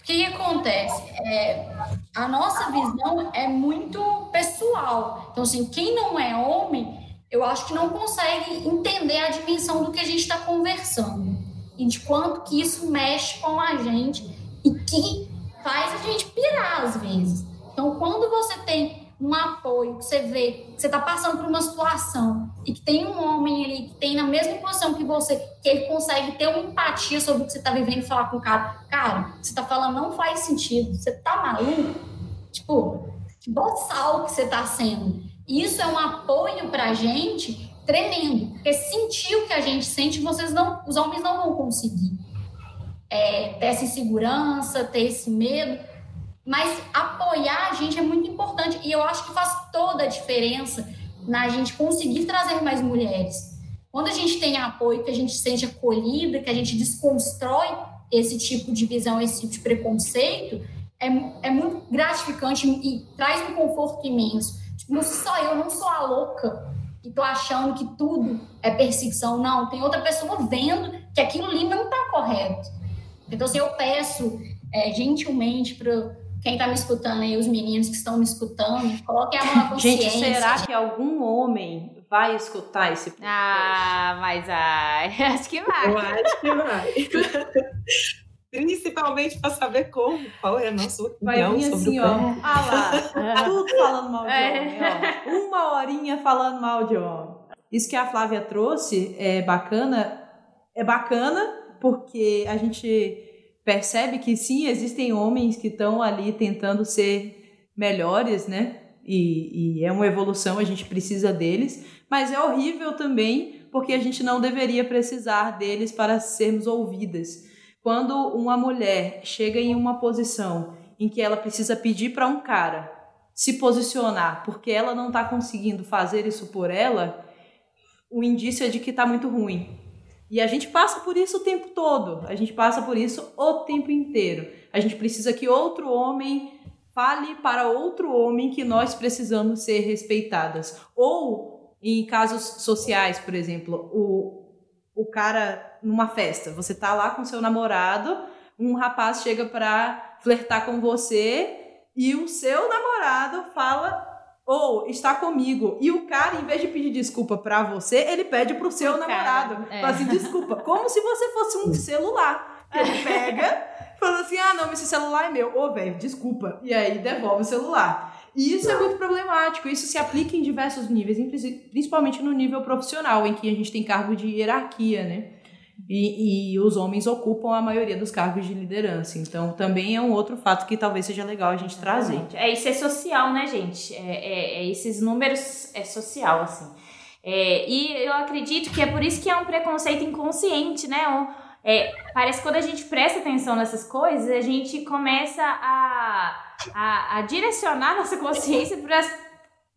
O que, acontece? É, a nossa visão é muito pessoal. Então, assim, quem não é homem, eu acho que não consegue entender a dimensão do que a gente está conversando e de quanto que isso mexe com a gente e que faz a gente pirar às vezes. Então, quando você tem um apoio, que você vê que você está passando por uma situação e que tem um homem ali que tem na mesma posição que você, que ele consegue ter uma empatia sobre o que você está vivendo e falar com o cara, cara, você está falando não faz sentido, você tá maluco? Tipo, que boçal que você está sendo. Isso é um apoio para a gente tremendo, porque sentir o que a gente sente, vocês não, os homens não vão conseguir. É, ter essa insegurança, ter esse medo, mas apoiar a gente é muito importante e eu acho que faz toda a diferença na gente conseguir trazer mais mulheres. Quando a gente tem apoio, que a gente se sente acolhida, que a gente desconstrói esse tipo de visão, esse tipo de preconceito, é, é muito gratificante e, traz um conforto imenso. Tipo, não sou só eu, não sou a louca que tô achando que tudo é perseguição. Não, tem outra pessoa vendo que aquilo ali não tá correto. Então, assim, eu peço é, gentilmente para quem está me escutando aí, os meninos que estão me escutando, coloquem a mão na consciência. Gente, será que algum homem vai escutar esse podcast? Ah, mas ai, acho que vai. Eu acho que vai. Principalmente para saber como, qual é a nossa opinião vai vir sobre assim, o ó, ah lá, tudo falando mal de é. homem, ó. Uma horinha falando mal de homem. Isso que a Flávia trouxe é bacana, é bacana porque a gente percebe que sim, existem homens que estão ali tentando ser melhores, né? E, e, é uma evolução, a gente precisa deles, mas é horrível também porque a gente não deveria precisar deles para sermos ouvidas. Quando uma mulher chega em uma posição em que ela precisa pedir para um cara se posicionar porque ela não está conseguindo fazer isso por ela, o indício é de que está muito ruim. E a gente passa por isso o tempo todo. A gente passa por isso o tempo inteiro. A gente precisa que outro homem fale para outro homem que nós precisamos ser respeitadas. Ou em casos sociais, por exemplo, o, o cara numa festa, você tá lá com seu namorado, um rapaz chega para flertar com você e o seu namorado fala ou está comigo e o cara, em vez de pedir desculpa para você, ele pede pro seu o namorado. Cara, é. Fala assim, desculpa, como se você fosse um celular. Que ele pega, fala assim: ah, não, esse celular é meu. Ô, velho, desculpa. E aí devolve o celular. E isso é muito problemático. Isso se aplica em diversos níveis, principalmente no nível profissional, em que a gente tem cargo de hierarquia, né? E, e, os homens ocupam a maioria dos cargos de liderança. Então, também é um outro fato que talvez seja legal a gente trazer. É isso é social, né, gente? É, é, é esses números é social, assim. É, e eu acredito que é por isso que é um preconceito inconsciente, né? Um, é, parece que quando a gente presta atenção nessas coisas, a gente começa a, a, a direcionar nossa consciência para as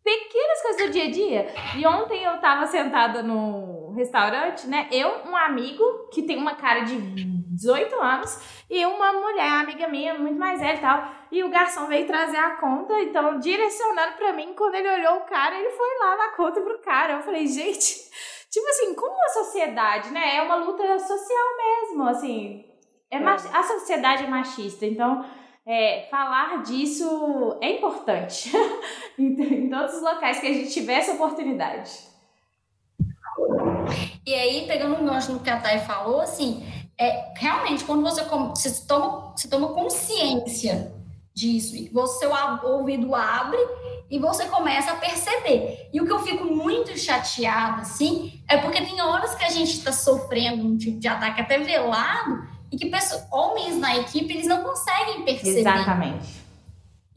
pequenas coisas do dia a dia. E ontem eu tava sentada no restaurante, né? Eu, um amigo que tem uma cara de 18 anos e uma mulher, amiga minha, muito mais velha e tal. E o garçom veio trazer a conta, então direcionando para mim, quando ele olhou o cara, ele foi lá na conta pro cara. Eu falei, gente, tipo assim, como a sociedade, né? É uma luta social mesmo, assim. É, é. A sociedade é machista, então é, falar disso é importante em, todos os locais que a gente tiver essa oportunidade. E aí, pegando um gancho no que a Thay falou, assim, é, realmente, quando você, você, toma, você toma consciência disso, e você, seu ouvido abre e você começa a perceber. E o que eu fico muito chateada, assim, é porque tem horas que a gente está sofrendo um tipo de ataque até velado e que pessoas, homens na equipe eles não conseguem perceber. Exatamente.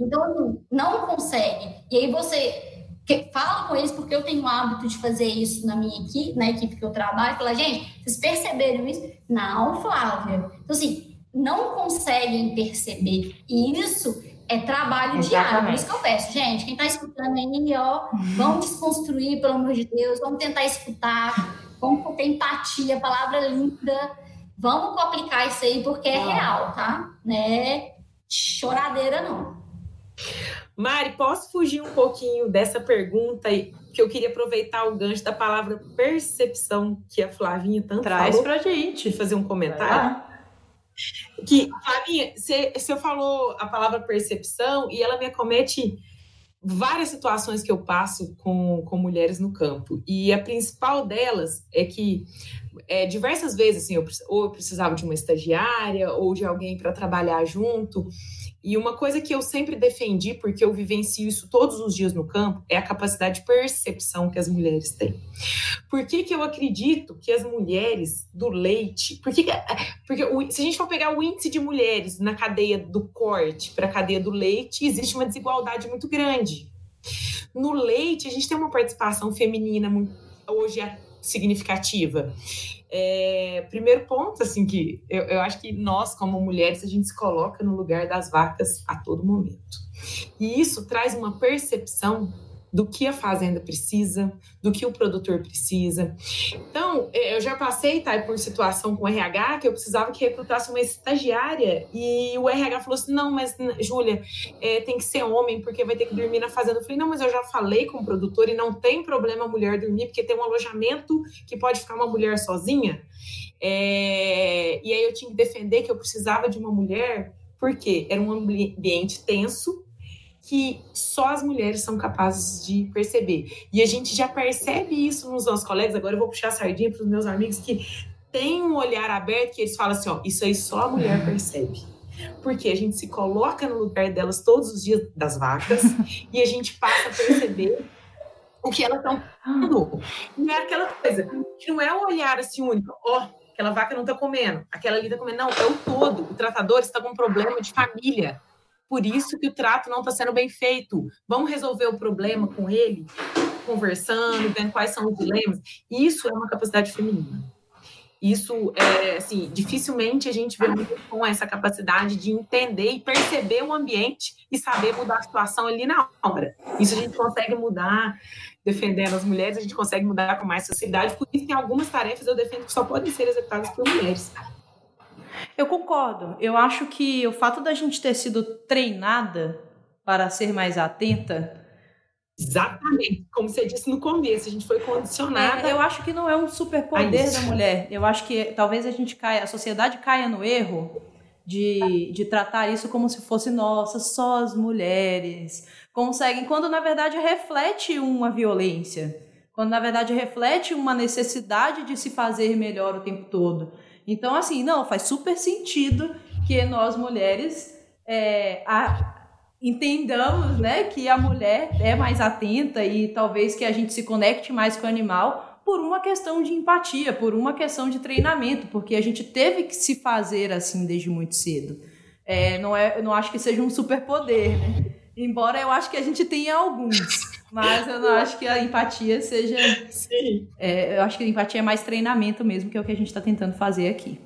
Então, não conseguem. E aí você fala com eles, porque eu tenho o hábito de fazer isso na minha equipe, na equipe que eu trabalho, fala, gente, vocês perceberam isso? Não, Flávia. Então, assim, não conseguem perceber. E isso é trabalho Exatamente. diário. Por isso que eu peço, gente, quem está escutando aí, ó, vamos desconstruir, pelo amor de Deus, vamos tentar escutar, vamos ter empatia, palavra linda Vamos aplicar isso aí porque é real, tá? Né? Choradeira não. Mari, posso fugir um pouquinho dessa pergunta aí? Que eu queria aproveitar o gancho da palavra percepção que a Flavinha tanto Traz falou. pra gente. Fazer um comentário. Que, Flavinha, você, você falou a palavra percepção e ela me acomete várias situações que eu passo com, com mulheres no campo. E a principal delas é que é, diversas vezes, assim, eu, ou eu precisava de uma estagiária ou de alguém para trabalhar junto. E uma coisa que eu sempre defendi, porque eu vivencio isso todos os dias no campo, é a capacidade de percepção que as mulheres têm. Por que, que eu acredito que as mulheres do leite. Que porque o, se a gente for pegar o índice de mulheres na cadeia do corte para a cadeia do leite, existe uma desigualdade muito grande. No leite, a gente tem uma participação feminina hoje é significativa. É, primeiro ponto, assim, que eu, eu acho que nós, como mulheres, a gente se coloca no lugar das vacas a todo momento. E isso traz uma percepção do que a fazenda precisa, do que o produtor precisa. Então, é, eu já passei, tá, por situação com o RH que eu precisava que recrutasse uma estagiária e o RH falou assim: não, mas Júlia, é, tem que ser homem porque vai ter que dormir na fazenda. Eu falei: não, mas eu já falei com o produtor e não tem problema a mulher dormir porque tem um alojamento que pode ficar uma mulher sozinha. É, e aí eu tinha que defender que eu precisava de uma mulher porque era um ambiente tenso que só as mulheres são capazes de perceber. E a gente já percebe isso nos nossos colegas. Agora eu vou puxar a sardinha para os meus amigos que têm um olhar aberto que eles falam assim: ó, isso aí só a mulher percebe. Porque a gente se coloca no lugar delas todos os dias das vacas e a gente passa a perceber o que elas estão falando. Não é aquela coisa, que não é um olhar assim único, ó, oh, aquela vaca não está comendo, aquela ali está comendo. Não, é o todo. O tratador está com um problema de família por isso que o trato não está sendo bem feito. Vamos resolver o problema com ele, conversando, vendo quais são os dilemas. Isso é uma capacidade feminina. Isso é assim, dificilmente a gente vê muito com essa capacidade de entender e perceber o ambiente e saber mudar a situação ali na hora. Isso a gente consegue mudar defendendo as mulheres, a gente consegue mudar com mais facilidade. Por isso, tem algumas tarefas eu defendo que só podem ser executadas por mulheres. Eu concordo. Eu acho que o fato da gente ter sido treinada para ser mais atenta. Exatamente, como você disse no começo, a gente foi condicionada. É, eu acho que não é um superpoder da mulher. Eu acho que talvez a gente caia, a sociedade caia no erro de, de tratar isso como se fosse nossa, só as mulheres conseguem, quando na verdade reflete uma violência, quando na verdade reflete uma necessidade de se fazer melhor o tempo todo. Então, assim, não, faz super sentido que nós mulheres é, a, entendamos né, que a mulher é mais atenta e talvez que a gente se conecte mais com o animal por uma questão de empatia, por uma questão de treinamento, porque a gente teve que se fazer assim desde muito cedo. É, não, é, não acho que seja um superpoder, né? Embora eu acho que a gente tenha alguns. Mas eu não acho que a empatia seja. Sim. É, eu acho que a empatia é mais treinamento mesmo, que é o que a gente está tentando fazer aqui.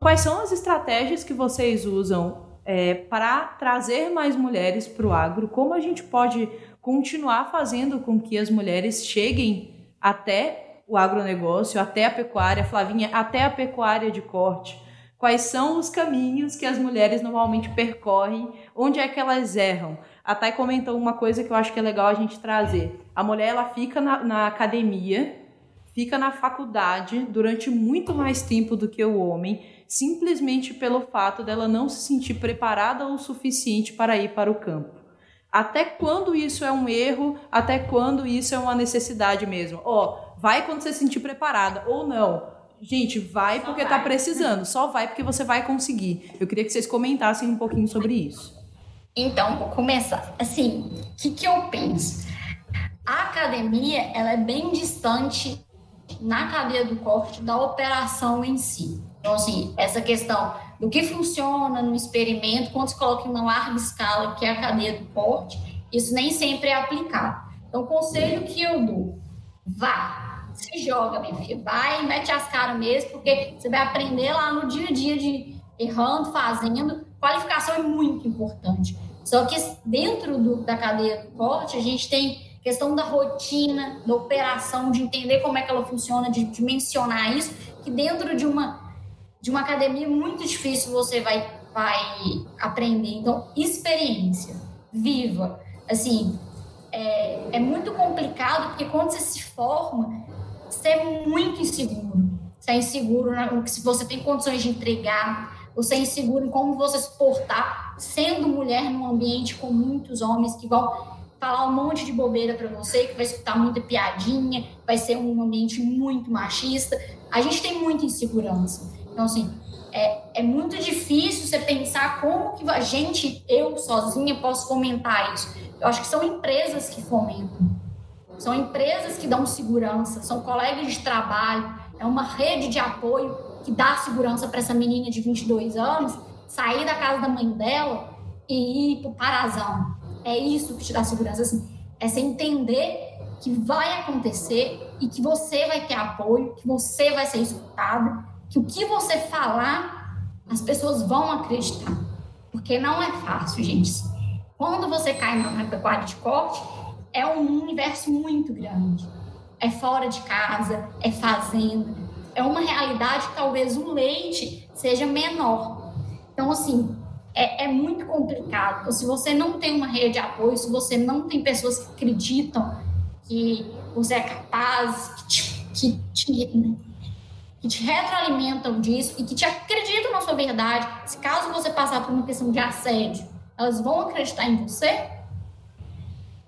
Quais são as estratégias que vocês usam é, para trazer mais mulheres para o agro? Como a gente pode continuar fazendo com que as mulheres cheguem até o agronegócio, até a pecuária, Flavinha, até a pecuária de corte? Quais são os caminhos que as mulheres normalmente percorrem? Onde é que elas erram? A Thay comentou uma coisa que eu acho que é legal a gente trazer. A mulher ela fica na, na academia, fica na faculdade durante muito mais tempo do que o homem, simplesmente pelo fato dela não se sentir preparada o suficiente para ir para o campo. Até quando isso é um erro? Até quando isso é uma necessidade mesmo? Ó, oh, vai quando você se sentir preparada ou não. Gente, vai porque está precisando. Só vai porque você vai conseguir. Eu queria que vocês comentassem um pouquinho sobre isso. Então, vou começar. Assim, o que, que eu penso? A academia, ela é bem distante na cadeia do corte da operação em si. Então, assim, essa questão do que funciona no experimento, quando se coloca em uma larga escala, que é a cadeia do corte, isso nem sempre é aplicado. Então, o conselho que eu dou, vá, se joga, minha filha, vai e mete as caras mesmo, porque você vai aprender lá no dia a dia de errando, fazendo. Qualificação é muito importante. Só que dentro do, da cadeia do corte, a gente tem questão da rotina, da operação, de entender como é que ela funciona, de dimensionar isso, que dentro de uma, de uma academia muito difícil você vai, vai aprender. Então, experiência, viva. Assim, é, é muito complicado, porque quando você se forma, você é muito inseguro. Você é inseguro se você tem condições de entregar, você é inseguro em como você se portar, sendo mulher num ambiente com muitos homens que vão falar um monte de bobeira para você, que vai escutar muita piadinha, vai ser um ambiente muito machista. A gente tem muita insegurança. Então, assim, é, é muito difícil você pensar como que a gente, eu sozinha, posso fomentar isso. Eu acho que são empresas que fomentam. São empresas que dão segurança, são colegas de trabalho, é uma rede de apoio que dá segurança para essa menina de 22 anos sair da casa da mãe dela e ir para o Parazão. É isso que te dá segurança. Assim, é você entender que vai acontecer e que você vai ter apoio, que você vai ser escutado, que o que você falar, as pessoas vão acreditar. Porque não é fácil, gente. Quando você cai na pecuária de corte, é um universo muito grande. É fora de casa, é fazenda, é uma realidade que talvez o leite seja menor. Então, assim, é, é, muito complicado. Então, se você não tem uma rede de apoio, se você não tem pessoas que acreditam que você é capaz, que te, que te, que te retroalimentam disso e que te acreditam na sua verdade, se caso você passar por uma questão de assédio, elas vão acreditar em você.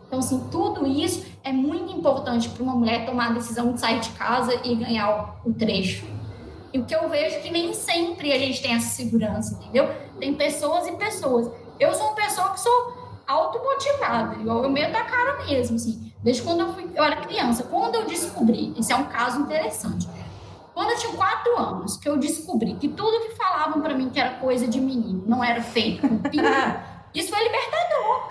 Então, assim, tudo isso é muito importante para uma mulher tomar a decisão de sair de casa e ganhar o, trecho. E o que eu vejo é que nem sempre a gente tem essa segurança, entendeu? Tem pessoas e pessoas. Eu sou uma pessoa que sou automotivada, igual eu medo da cara mesmo, assim. Desde quando eu, fui, eu era criança. Quando eu descobri, esse é um caso interessante. Quando eu tinha quatro anos, que eu descobri que tudo que falavam para mim que era coisa de menino não era feito com pinto, isso foi libertador.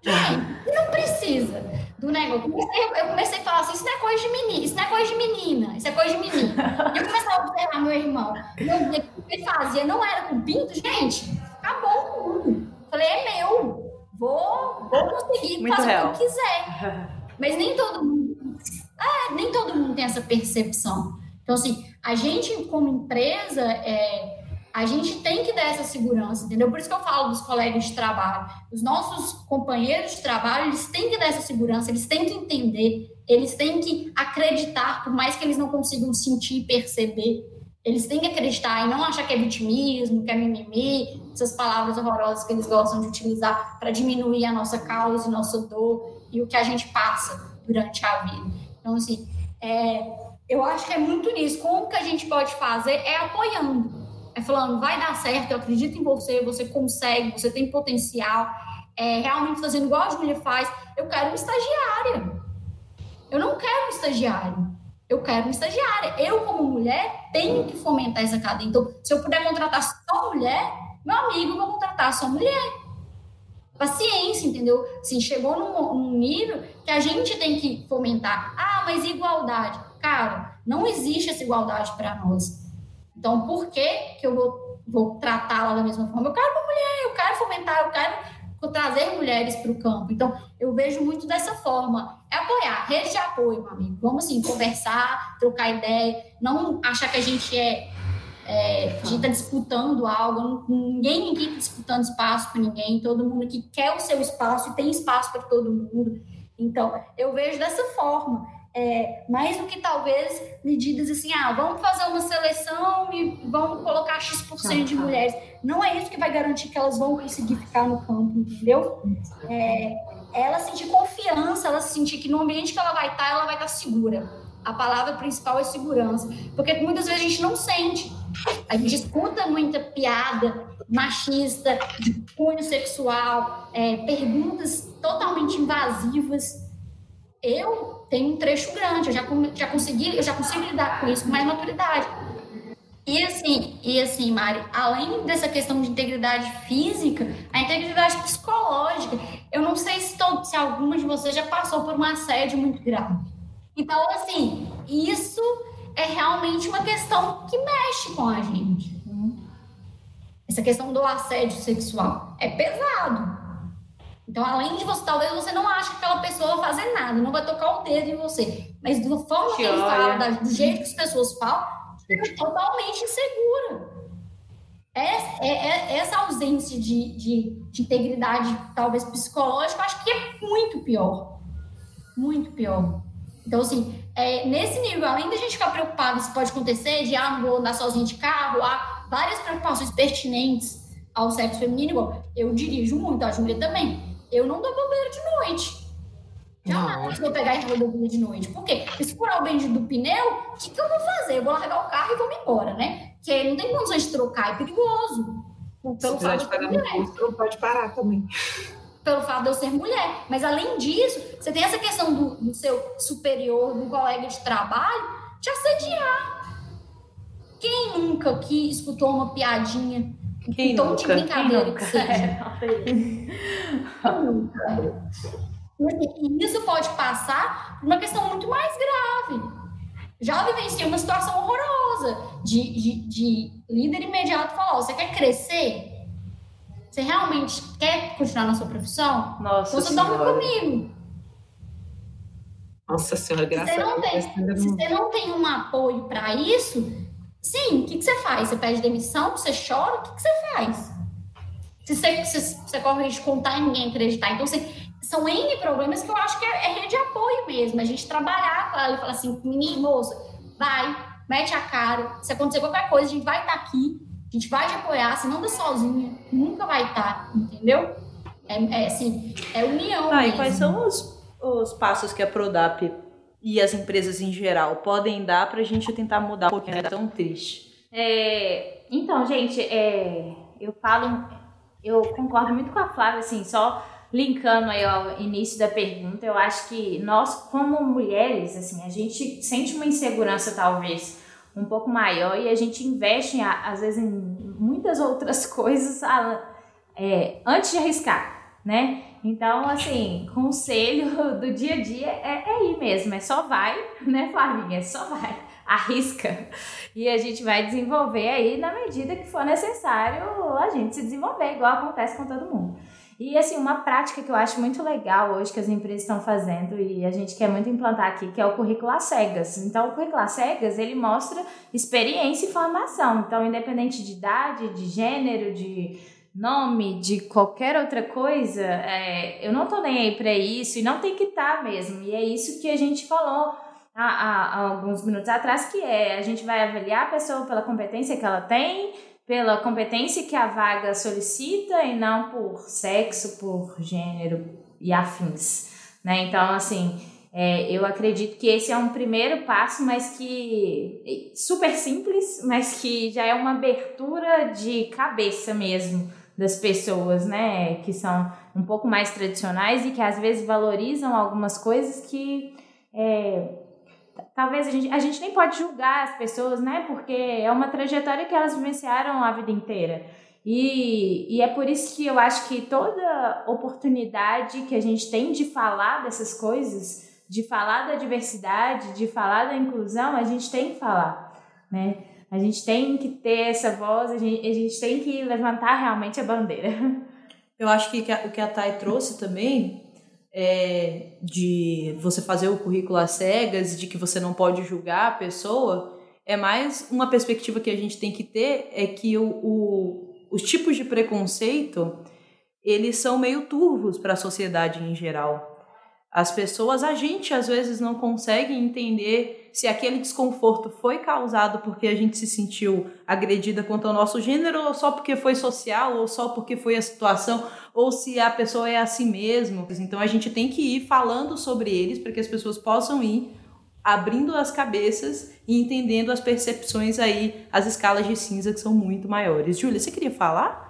Gente, não precisa do negócio. Eu comecei a falar assim: isso não é coisa de menina, isso não é coisa de menina, isso é coisa de menino. E eu comecei a observar meu irmão. Meu Deus, o que ele fazia não era com pinto, gente, acabou o mundo. Falei, é meu. Vou, vou conseguir Muito fazer real. o que eu quiser. Mas nem todo mundo. É, nem todo mundo tem essa percepção. Então, assim, a gente, como empresa, é, a gente tem que dar essa segurança, entendeu? Por isso que eu falo dos colegas de trabalho. Os nossos companheiros de trabalho, eles têm que dar essa segurança, eles têm que entender, eles têm que acreditar, por mais que eles não consigam sentir e perceber. Eles têm que acreditar e não achar que é vitimismo, que é mimimi, essas palavras horrorosas que eles gostam de utilizar para diminuir a nossa causa, nossa dor e o que a gente passa durante a vida. Então, assim, é, eu acho que é muito nisso. Como que a gente pode fazer é apoiando é falando, vai dar certo, eu acredito em você, você consegue, você tem potencial, é, realmente fazendo igual a Julia faz, eu quero uma estagiária. Eu não quero um estagiário. Eu quero uma estagiária. Eu, como mulher, tenho que fomentar essa cadeia. Então, se eu puder contratar só mulher, meu amigo, eu vou contratar só mulher. Paciência, entendeu? Assim, chegou num, num nível que a gente tem que fomentar. Ah, mas igualdade. Cara, não existe essa igualdade para nós. Então, por que, que eu vou, vou tratá-la da mesma forma? Eu quero uma mulher, eu quero fomentar, eu quero trazer mulheres para o campo. Então, eu vejo muito dessa forma. É apoiar, rede de apoio, meu amigo. Vamos, assim, conversar, trocar ideia, não achar que a gente é. é a gente está disputando algo, ninguém aqui está disputando espaço com ninguém, todo mundo aqui quer o seu espaço e tem espaço para todo mundo. Então, eu vejo dessa forma é, mais do que talvez medidas assim, ah, vamos fazer uma seleção e vamos colocar X% de mulheres. Não é isso que vai garantir que elas vão conseguir ficar no campo, entendeu? É, ela sentir confiança, ela sentir que no ambiente que ela vai estar, ela vai estar segura. A palavra principal é segurança. Porque muitas vezes a gente não sente. A gente escuta muita piada machista, de cunho sexual, é, perguntas totalmente invasivas. Eu tem um trecho grande, eu já, já consegui, eu já consigo lidar com isso com mais maturidade. E assim, e assim, Mari, além dessa questão de integridade física, a integridade psicológica, eu não sei se, todo, se alguma de vocês já passou por um assédio muito grave. Então, assim, isso é realmente uma questão que mexe com a gente. Essa questão do assédio sexual é pesado. Então, além de você, talvez você não ache que aquela pessoa vai fazer nada, não vai tocar o dedo em você. Mas da forma que, que ele fala, do jeito que as pessoas falam, é totalmente insegura. É, é, é, essa ausência de, de, de, integridade, talvez psicológica, acho que é muito pior. Muito pior. Então, assim, é, nesse nível, além da gente ficar preocupado se pode acontecer, de ah, não vou andar sozinho de carro, há várias preocupações pertinentes ao sexo feminino, eu dirijo muito, a Júlia também eu não dou bobeira de noite. Jamais vou pegar e rodovia de noite. Por quê? Porque se furar o bendito do pneu, o que, que eu vou fazer? Eu vou largar o carro e vou me embora, né? Porque não tem condições de trocar, é perigoso. Pelo fato de parar no não pode parar também. Pelo fato de eu ser mulher. Mas além disso, você tem essa questão do, do seu superior, do colega de trabalho, te assediar. Quem nunca aqui escutou uma piadinha quem tom nunca? de brincadeira que seja. E isso pode passar por uma questão muito mais grave. Já vivenciei uma situação horrorosa de, de, de líder imediato falar: você quer crescer? Você realmente quer continuar na sua profissão? Nossa então você dorme comigo. Nossa senhora, graças a Deus. Se você não tem um apoio para isso, Sim, o que, que você faz? Você pede demissão? Você chora? O que, que você faz? Se você, se, você corre de contar e ninguém acreditar. Então, assim, são N problemas que eu acho que é, é rede de apoio mesmo. A gente trabalhar com ela e falar assim, menina, moça, vai, mete a cara. Se acontecer qualquer coisa, a gente vai estar tá aqui, a gente vai te apoiar. Se não dá sozinha, nunca vai estar, tá, entendeu? É, é assim, é união. Tá, mesmo. e quais são os, os passos que a Prodap e as empresas em geral podem dar para a gente tentar mudar um pouquinho é tão triste? É, então, gente, é, eu falo, eu concordo muito com a Flávia, assim, só linkando aí ao início da pergunta, eu acho que nós, como mulheres, assim, a gente sente uma insegurança talvez um pouco maior e a gente investe, às vezes, em muitas outras coisas é, antes de arriscar, né? Então, assim, conselho do dia a dia é, é ir mesmo, é só vai, né, Flavinha? É só vai, arrisca. E a gente vai desenvolver aí na medida que for necessário a gente se desenvolver, igual acontece com todo mundo. E assim, uma prática que eu acho muito legal hoje que as empresas estão fazendo e a gente quer muito implantar aqui, que é o currículo às cegas. Então, o currículo às cegas, ele mostra experiência e formação. Então, independente de idade, de gênero, de nome, de qualquer outra coisa, é, eu não tô nem aí para isso e não tem que estar tá mesmo. E é isso que a gente falou há, há, há, alguns minutos atrás, que é a gente vai avaliar a pessoa pela competência que ela tem, pela competência que a vaga solicita e não por sexo, por gênero e afins. Né? Então, assim, é, eu acredito que esse é um primeiro passo, mas que super simples, mas que já é uma abertura de cabeça mesmo das pessoas, né, que são um pouco mais tradicionais e que às vezes valorizam algumas coisas que é, talvez a gente, a gente nem pode julgar as pessoas, né? Porque é uma trajetória que elas vivenciaram a vida inteira. E, e é por isso que eu acho que toda oportunidade que a gente tem de falar dessas coisas, de falar da diversidade, de falar da inclusão, a gente tem que falar, né? A gente tem que ter essa voz, a gente, a gente tem que levantar realmente a bandeira. Eu acho que o que a Thay trouxe também é de você fazer o currículo às cegas, de que você não pode julgar a pessoa, é mais uma perspectiva que a gente tem que ter, é que o, o os tipos de preconceito, eles são meio turvos para a sociedade em geral. As pessoas, a gente às vezes não consegue entender se aquele desconforto foi causado porque a gente se sentiu agredida quanto ao nosso gênero, ou só porque foi social, ou só porque foi a situação, ou se a pessoa é assim mesmo. Então a gente tem que ir falando sobre eles para que as pessoas possam ir abrindo as cabeças e entendendo as percepções aí, as escalas de cinza que são muito maiores. Júlia, você queria falar?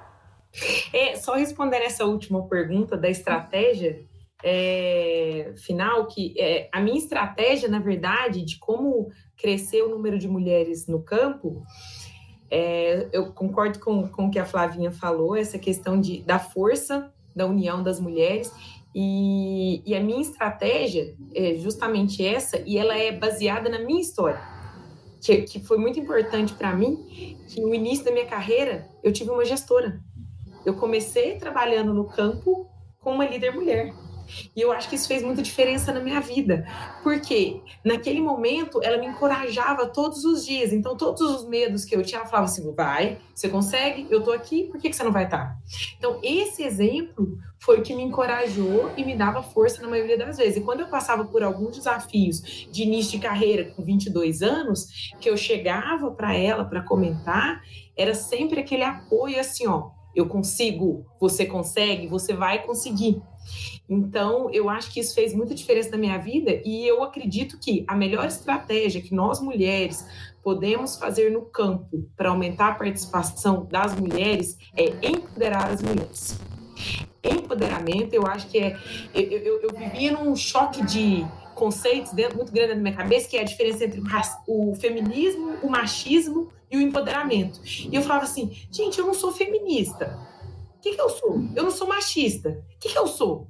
É, só responder essa última pergunta da estratégia é, final, que é, a minha estratégia, na verdade, de como crescer o número de mulheres no campo, é, eu concordo com, com o que a Flavinha falou, essa questão de, da força da união das mulheres. E, e a minha estratégia é justamente essa, e ela é baseada na minha história, que, que foi muito importante para mim, que no início da minha carreira eu tive uma gestora. Eu comecei trabalhando no campo com uma líder mulher. E eu acho que isso fez muita diferença na minha vida, porque naquele momento ela me encorajava todos os dias. Então, todos os medos que eu tinha, ela falava assim: vai, você consegue, eu tô aqui, por que, que você não vai estar? Então, esse exemplo foi o que me encorajou e me dava força na maioria das vezes. E quando eu passava por alguns desafios de início de carreira com 22 anos, que eu chegava para ela para comentar, era sempre aquele apoio assim, ó, eu consigo, você consegue, você vai conseguir. Então, eu acho que isso fez muita diferença na minha vida e eu acredito que a melhor estratégia que nós mulheres podemos fazer no campo para aumentar a participação das mulheres é empoderar as mulheres. Empoderamento, eu acho que é. Eu, eu, eu vivia num choque de conceitos dentro, muito grande na minha cabeça, que é a diferença entre o, feminismo, o machismo e o empoderamento. E eu falava assim, gente, eu não sou feminista. O que, que eu sou? Eu não sou machista. O que, que eu sou?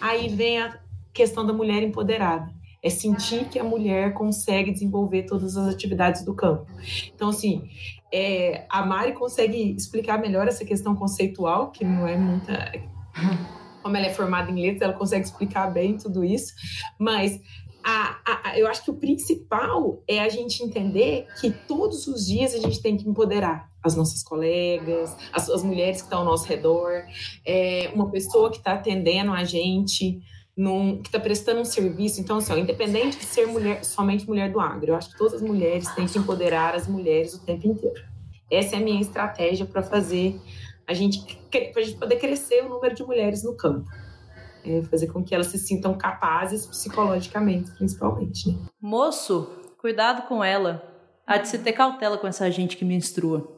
Aí vem a questão da mulher empoderada. É sentir que a mulher consegue desenvolver todas as atividades do campo. Então, assim, é, a Mari consegue explicar melhor essa questão conceitual, que não é muita. Como ela é formada em letras, ela consegue explicar bem tudo isso, mas a, a, eu acho que o principal é a gente entender que todos os dias a gente tem que empoderar as nossas colegas, as, as mulheres que estão ao nosso redor, é, uma pessoa que está atendendo a gente, num, que está prestando um serviço. Então, assim, ó, independente de ser mulher, somente mulher do agro, eu acho que todas as mulheres têm que empoderar as mulheres o tempo inteiro. Essa é a minha estratégia para fazer a gente, para a gente poder crescer o número de mulheres no campo é, fazer com que elas se sintam capazes psicologicamente, principalmente. Né? Moço, cuidado com ela. Há de se ter cautela com essa gente que menstrua.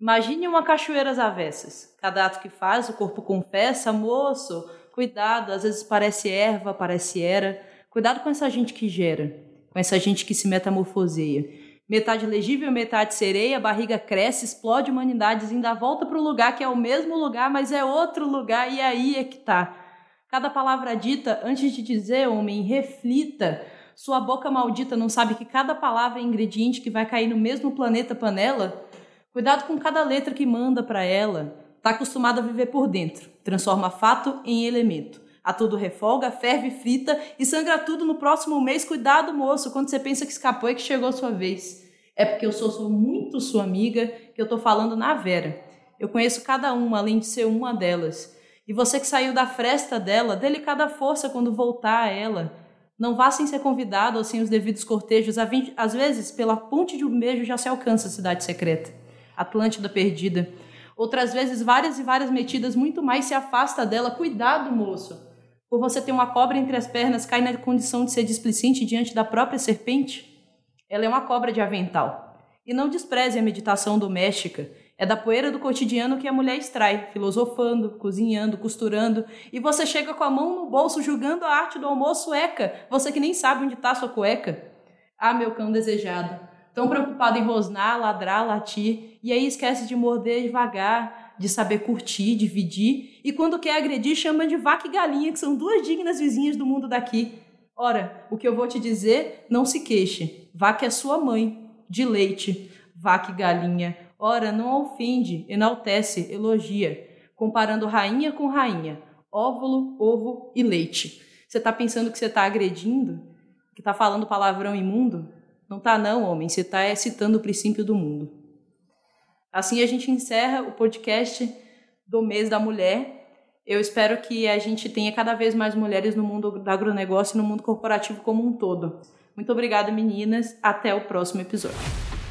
Imagine uma cachoeira às avessas. Cada ato que faz, o corpo confessa, moço, cuidado, às vezes parece erva, parece era. Cuidado com essa gente que gera, com essa gente que se metamorfoseia. Metade legível, metade sereia, a barriga cresce, explode humanidades, ainda volta para o lugar que é o mesmo lugar, mas é outro lugar, e aí é que tá. Cada palavra dita, antes de dizer, homem, reflita. Sua boca maldita não sabe que cada palavra é ingrediente que vai cair no mesmo planeta panela? Cuidado com cada letra que manda para ela. Tá acostumada a viver por dentro. Transforma fato em elemento. A tudo refolga, ferve, frita e sangra tudo no próximo mês. Cuidado, moço, quando você pensa que escapou e que chegou a sua vez. É porque eu sou, sou muito sua amiga que eu tô falando na Vera. Eu conheço cada uma, além de ser uma delas. E você que saiu da fresta dela, dê-lhe cada força quando voltar a ela. Não vá sem ser convidado ou sem os devidos cortejos. Às vezes, pela ponte de um beijo já se alcança a cidade secreta. Atlântida perdida. Outras vezes, várias e várias metidas, muito mais se afasta dela. Cuidado, moço! Por você ter uma cobra entre as pernas, cai na condição de ser displicente diante da própria serpente? Ela é uma cobra de avental. E não despreze a meditação doméstica É da poeira do cotidiano que a mulher extrai, filosofando, cozinhando, costurando, e você chega com a mão no bolso julgando a arte do almoço eca, você que nem sabe onde está sua cueca. Ah, meu cão desejado, tão preocupado em rosnar, ladrar, latir, e aí esquece de morder devagar, de saber curtir, dividir, e quando quer agredir chama de vaca e galinha, que são duas dignas vizinhas do mundo daqui. Ora, o que eu vou te dizer, não se queixe. Vaca é sua mãe, de leite. Vaca e galinha, Ora, não ofende, enaltece, elogia, comparando rainha com rainha, óvulo, ovo e leite. Você está pensando que você está agredindo? Que está falando palavrão imundo? Não está não, homem. Você está citando o princípio do mundo. Assim a gente encerra o podcast do mês da mulher. Eu espero que a gente tenha cada vez mais mulheres no mundo do agronegócio e no mundo corporativo como um todo. Muito obrigada, meninas. Até o próximo episódio.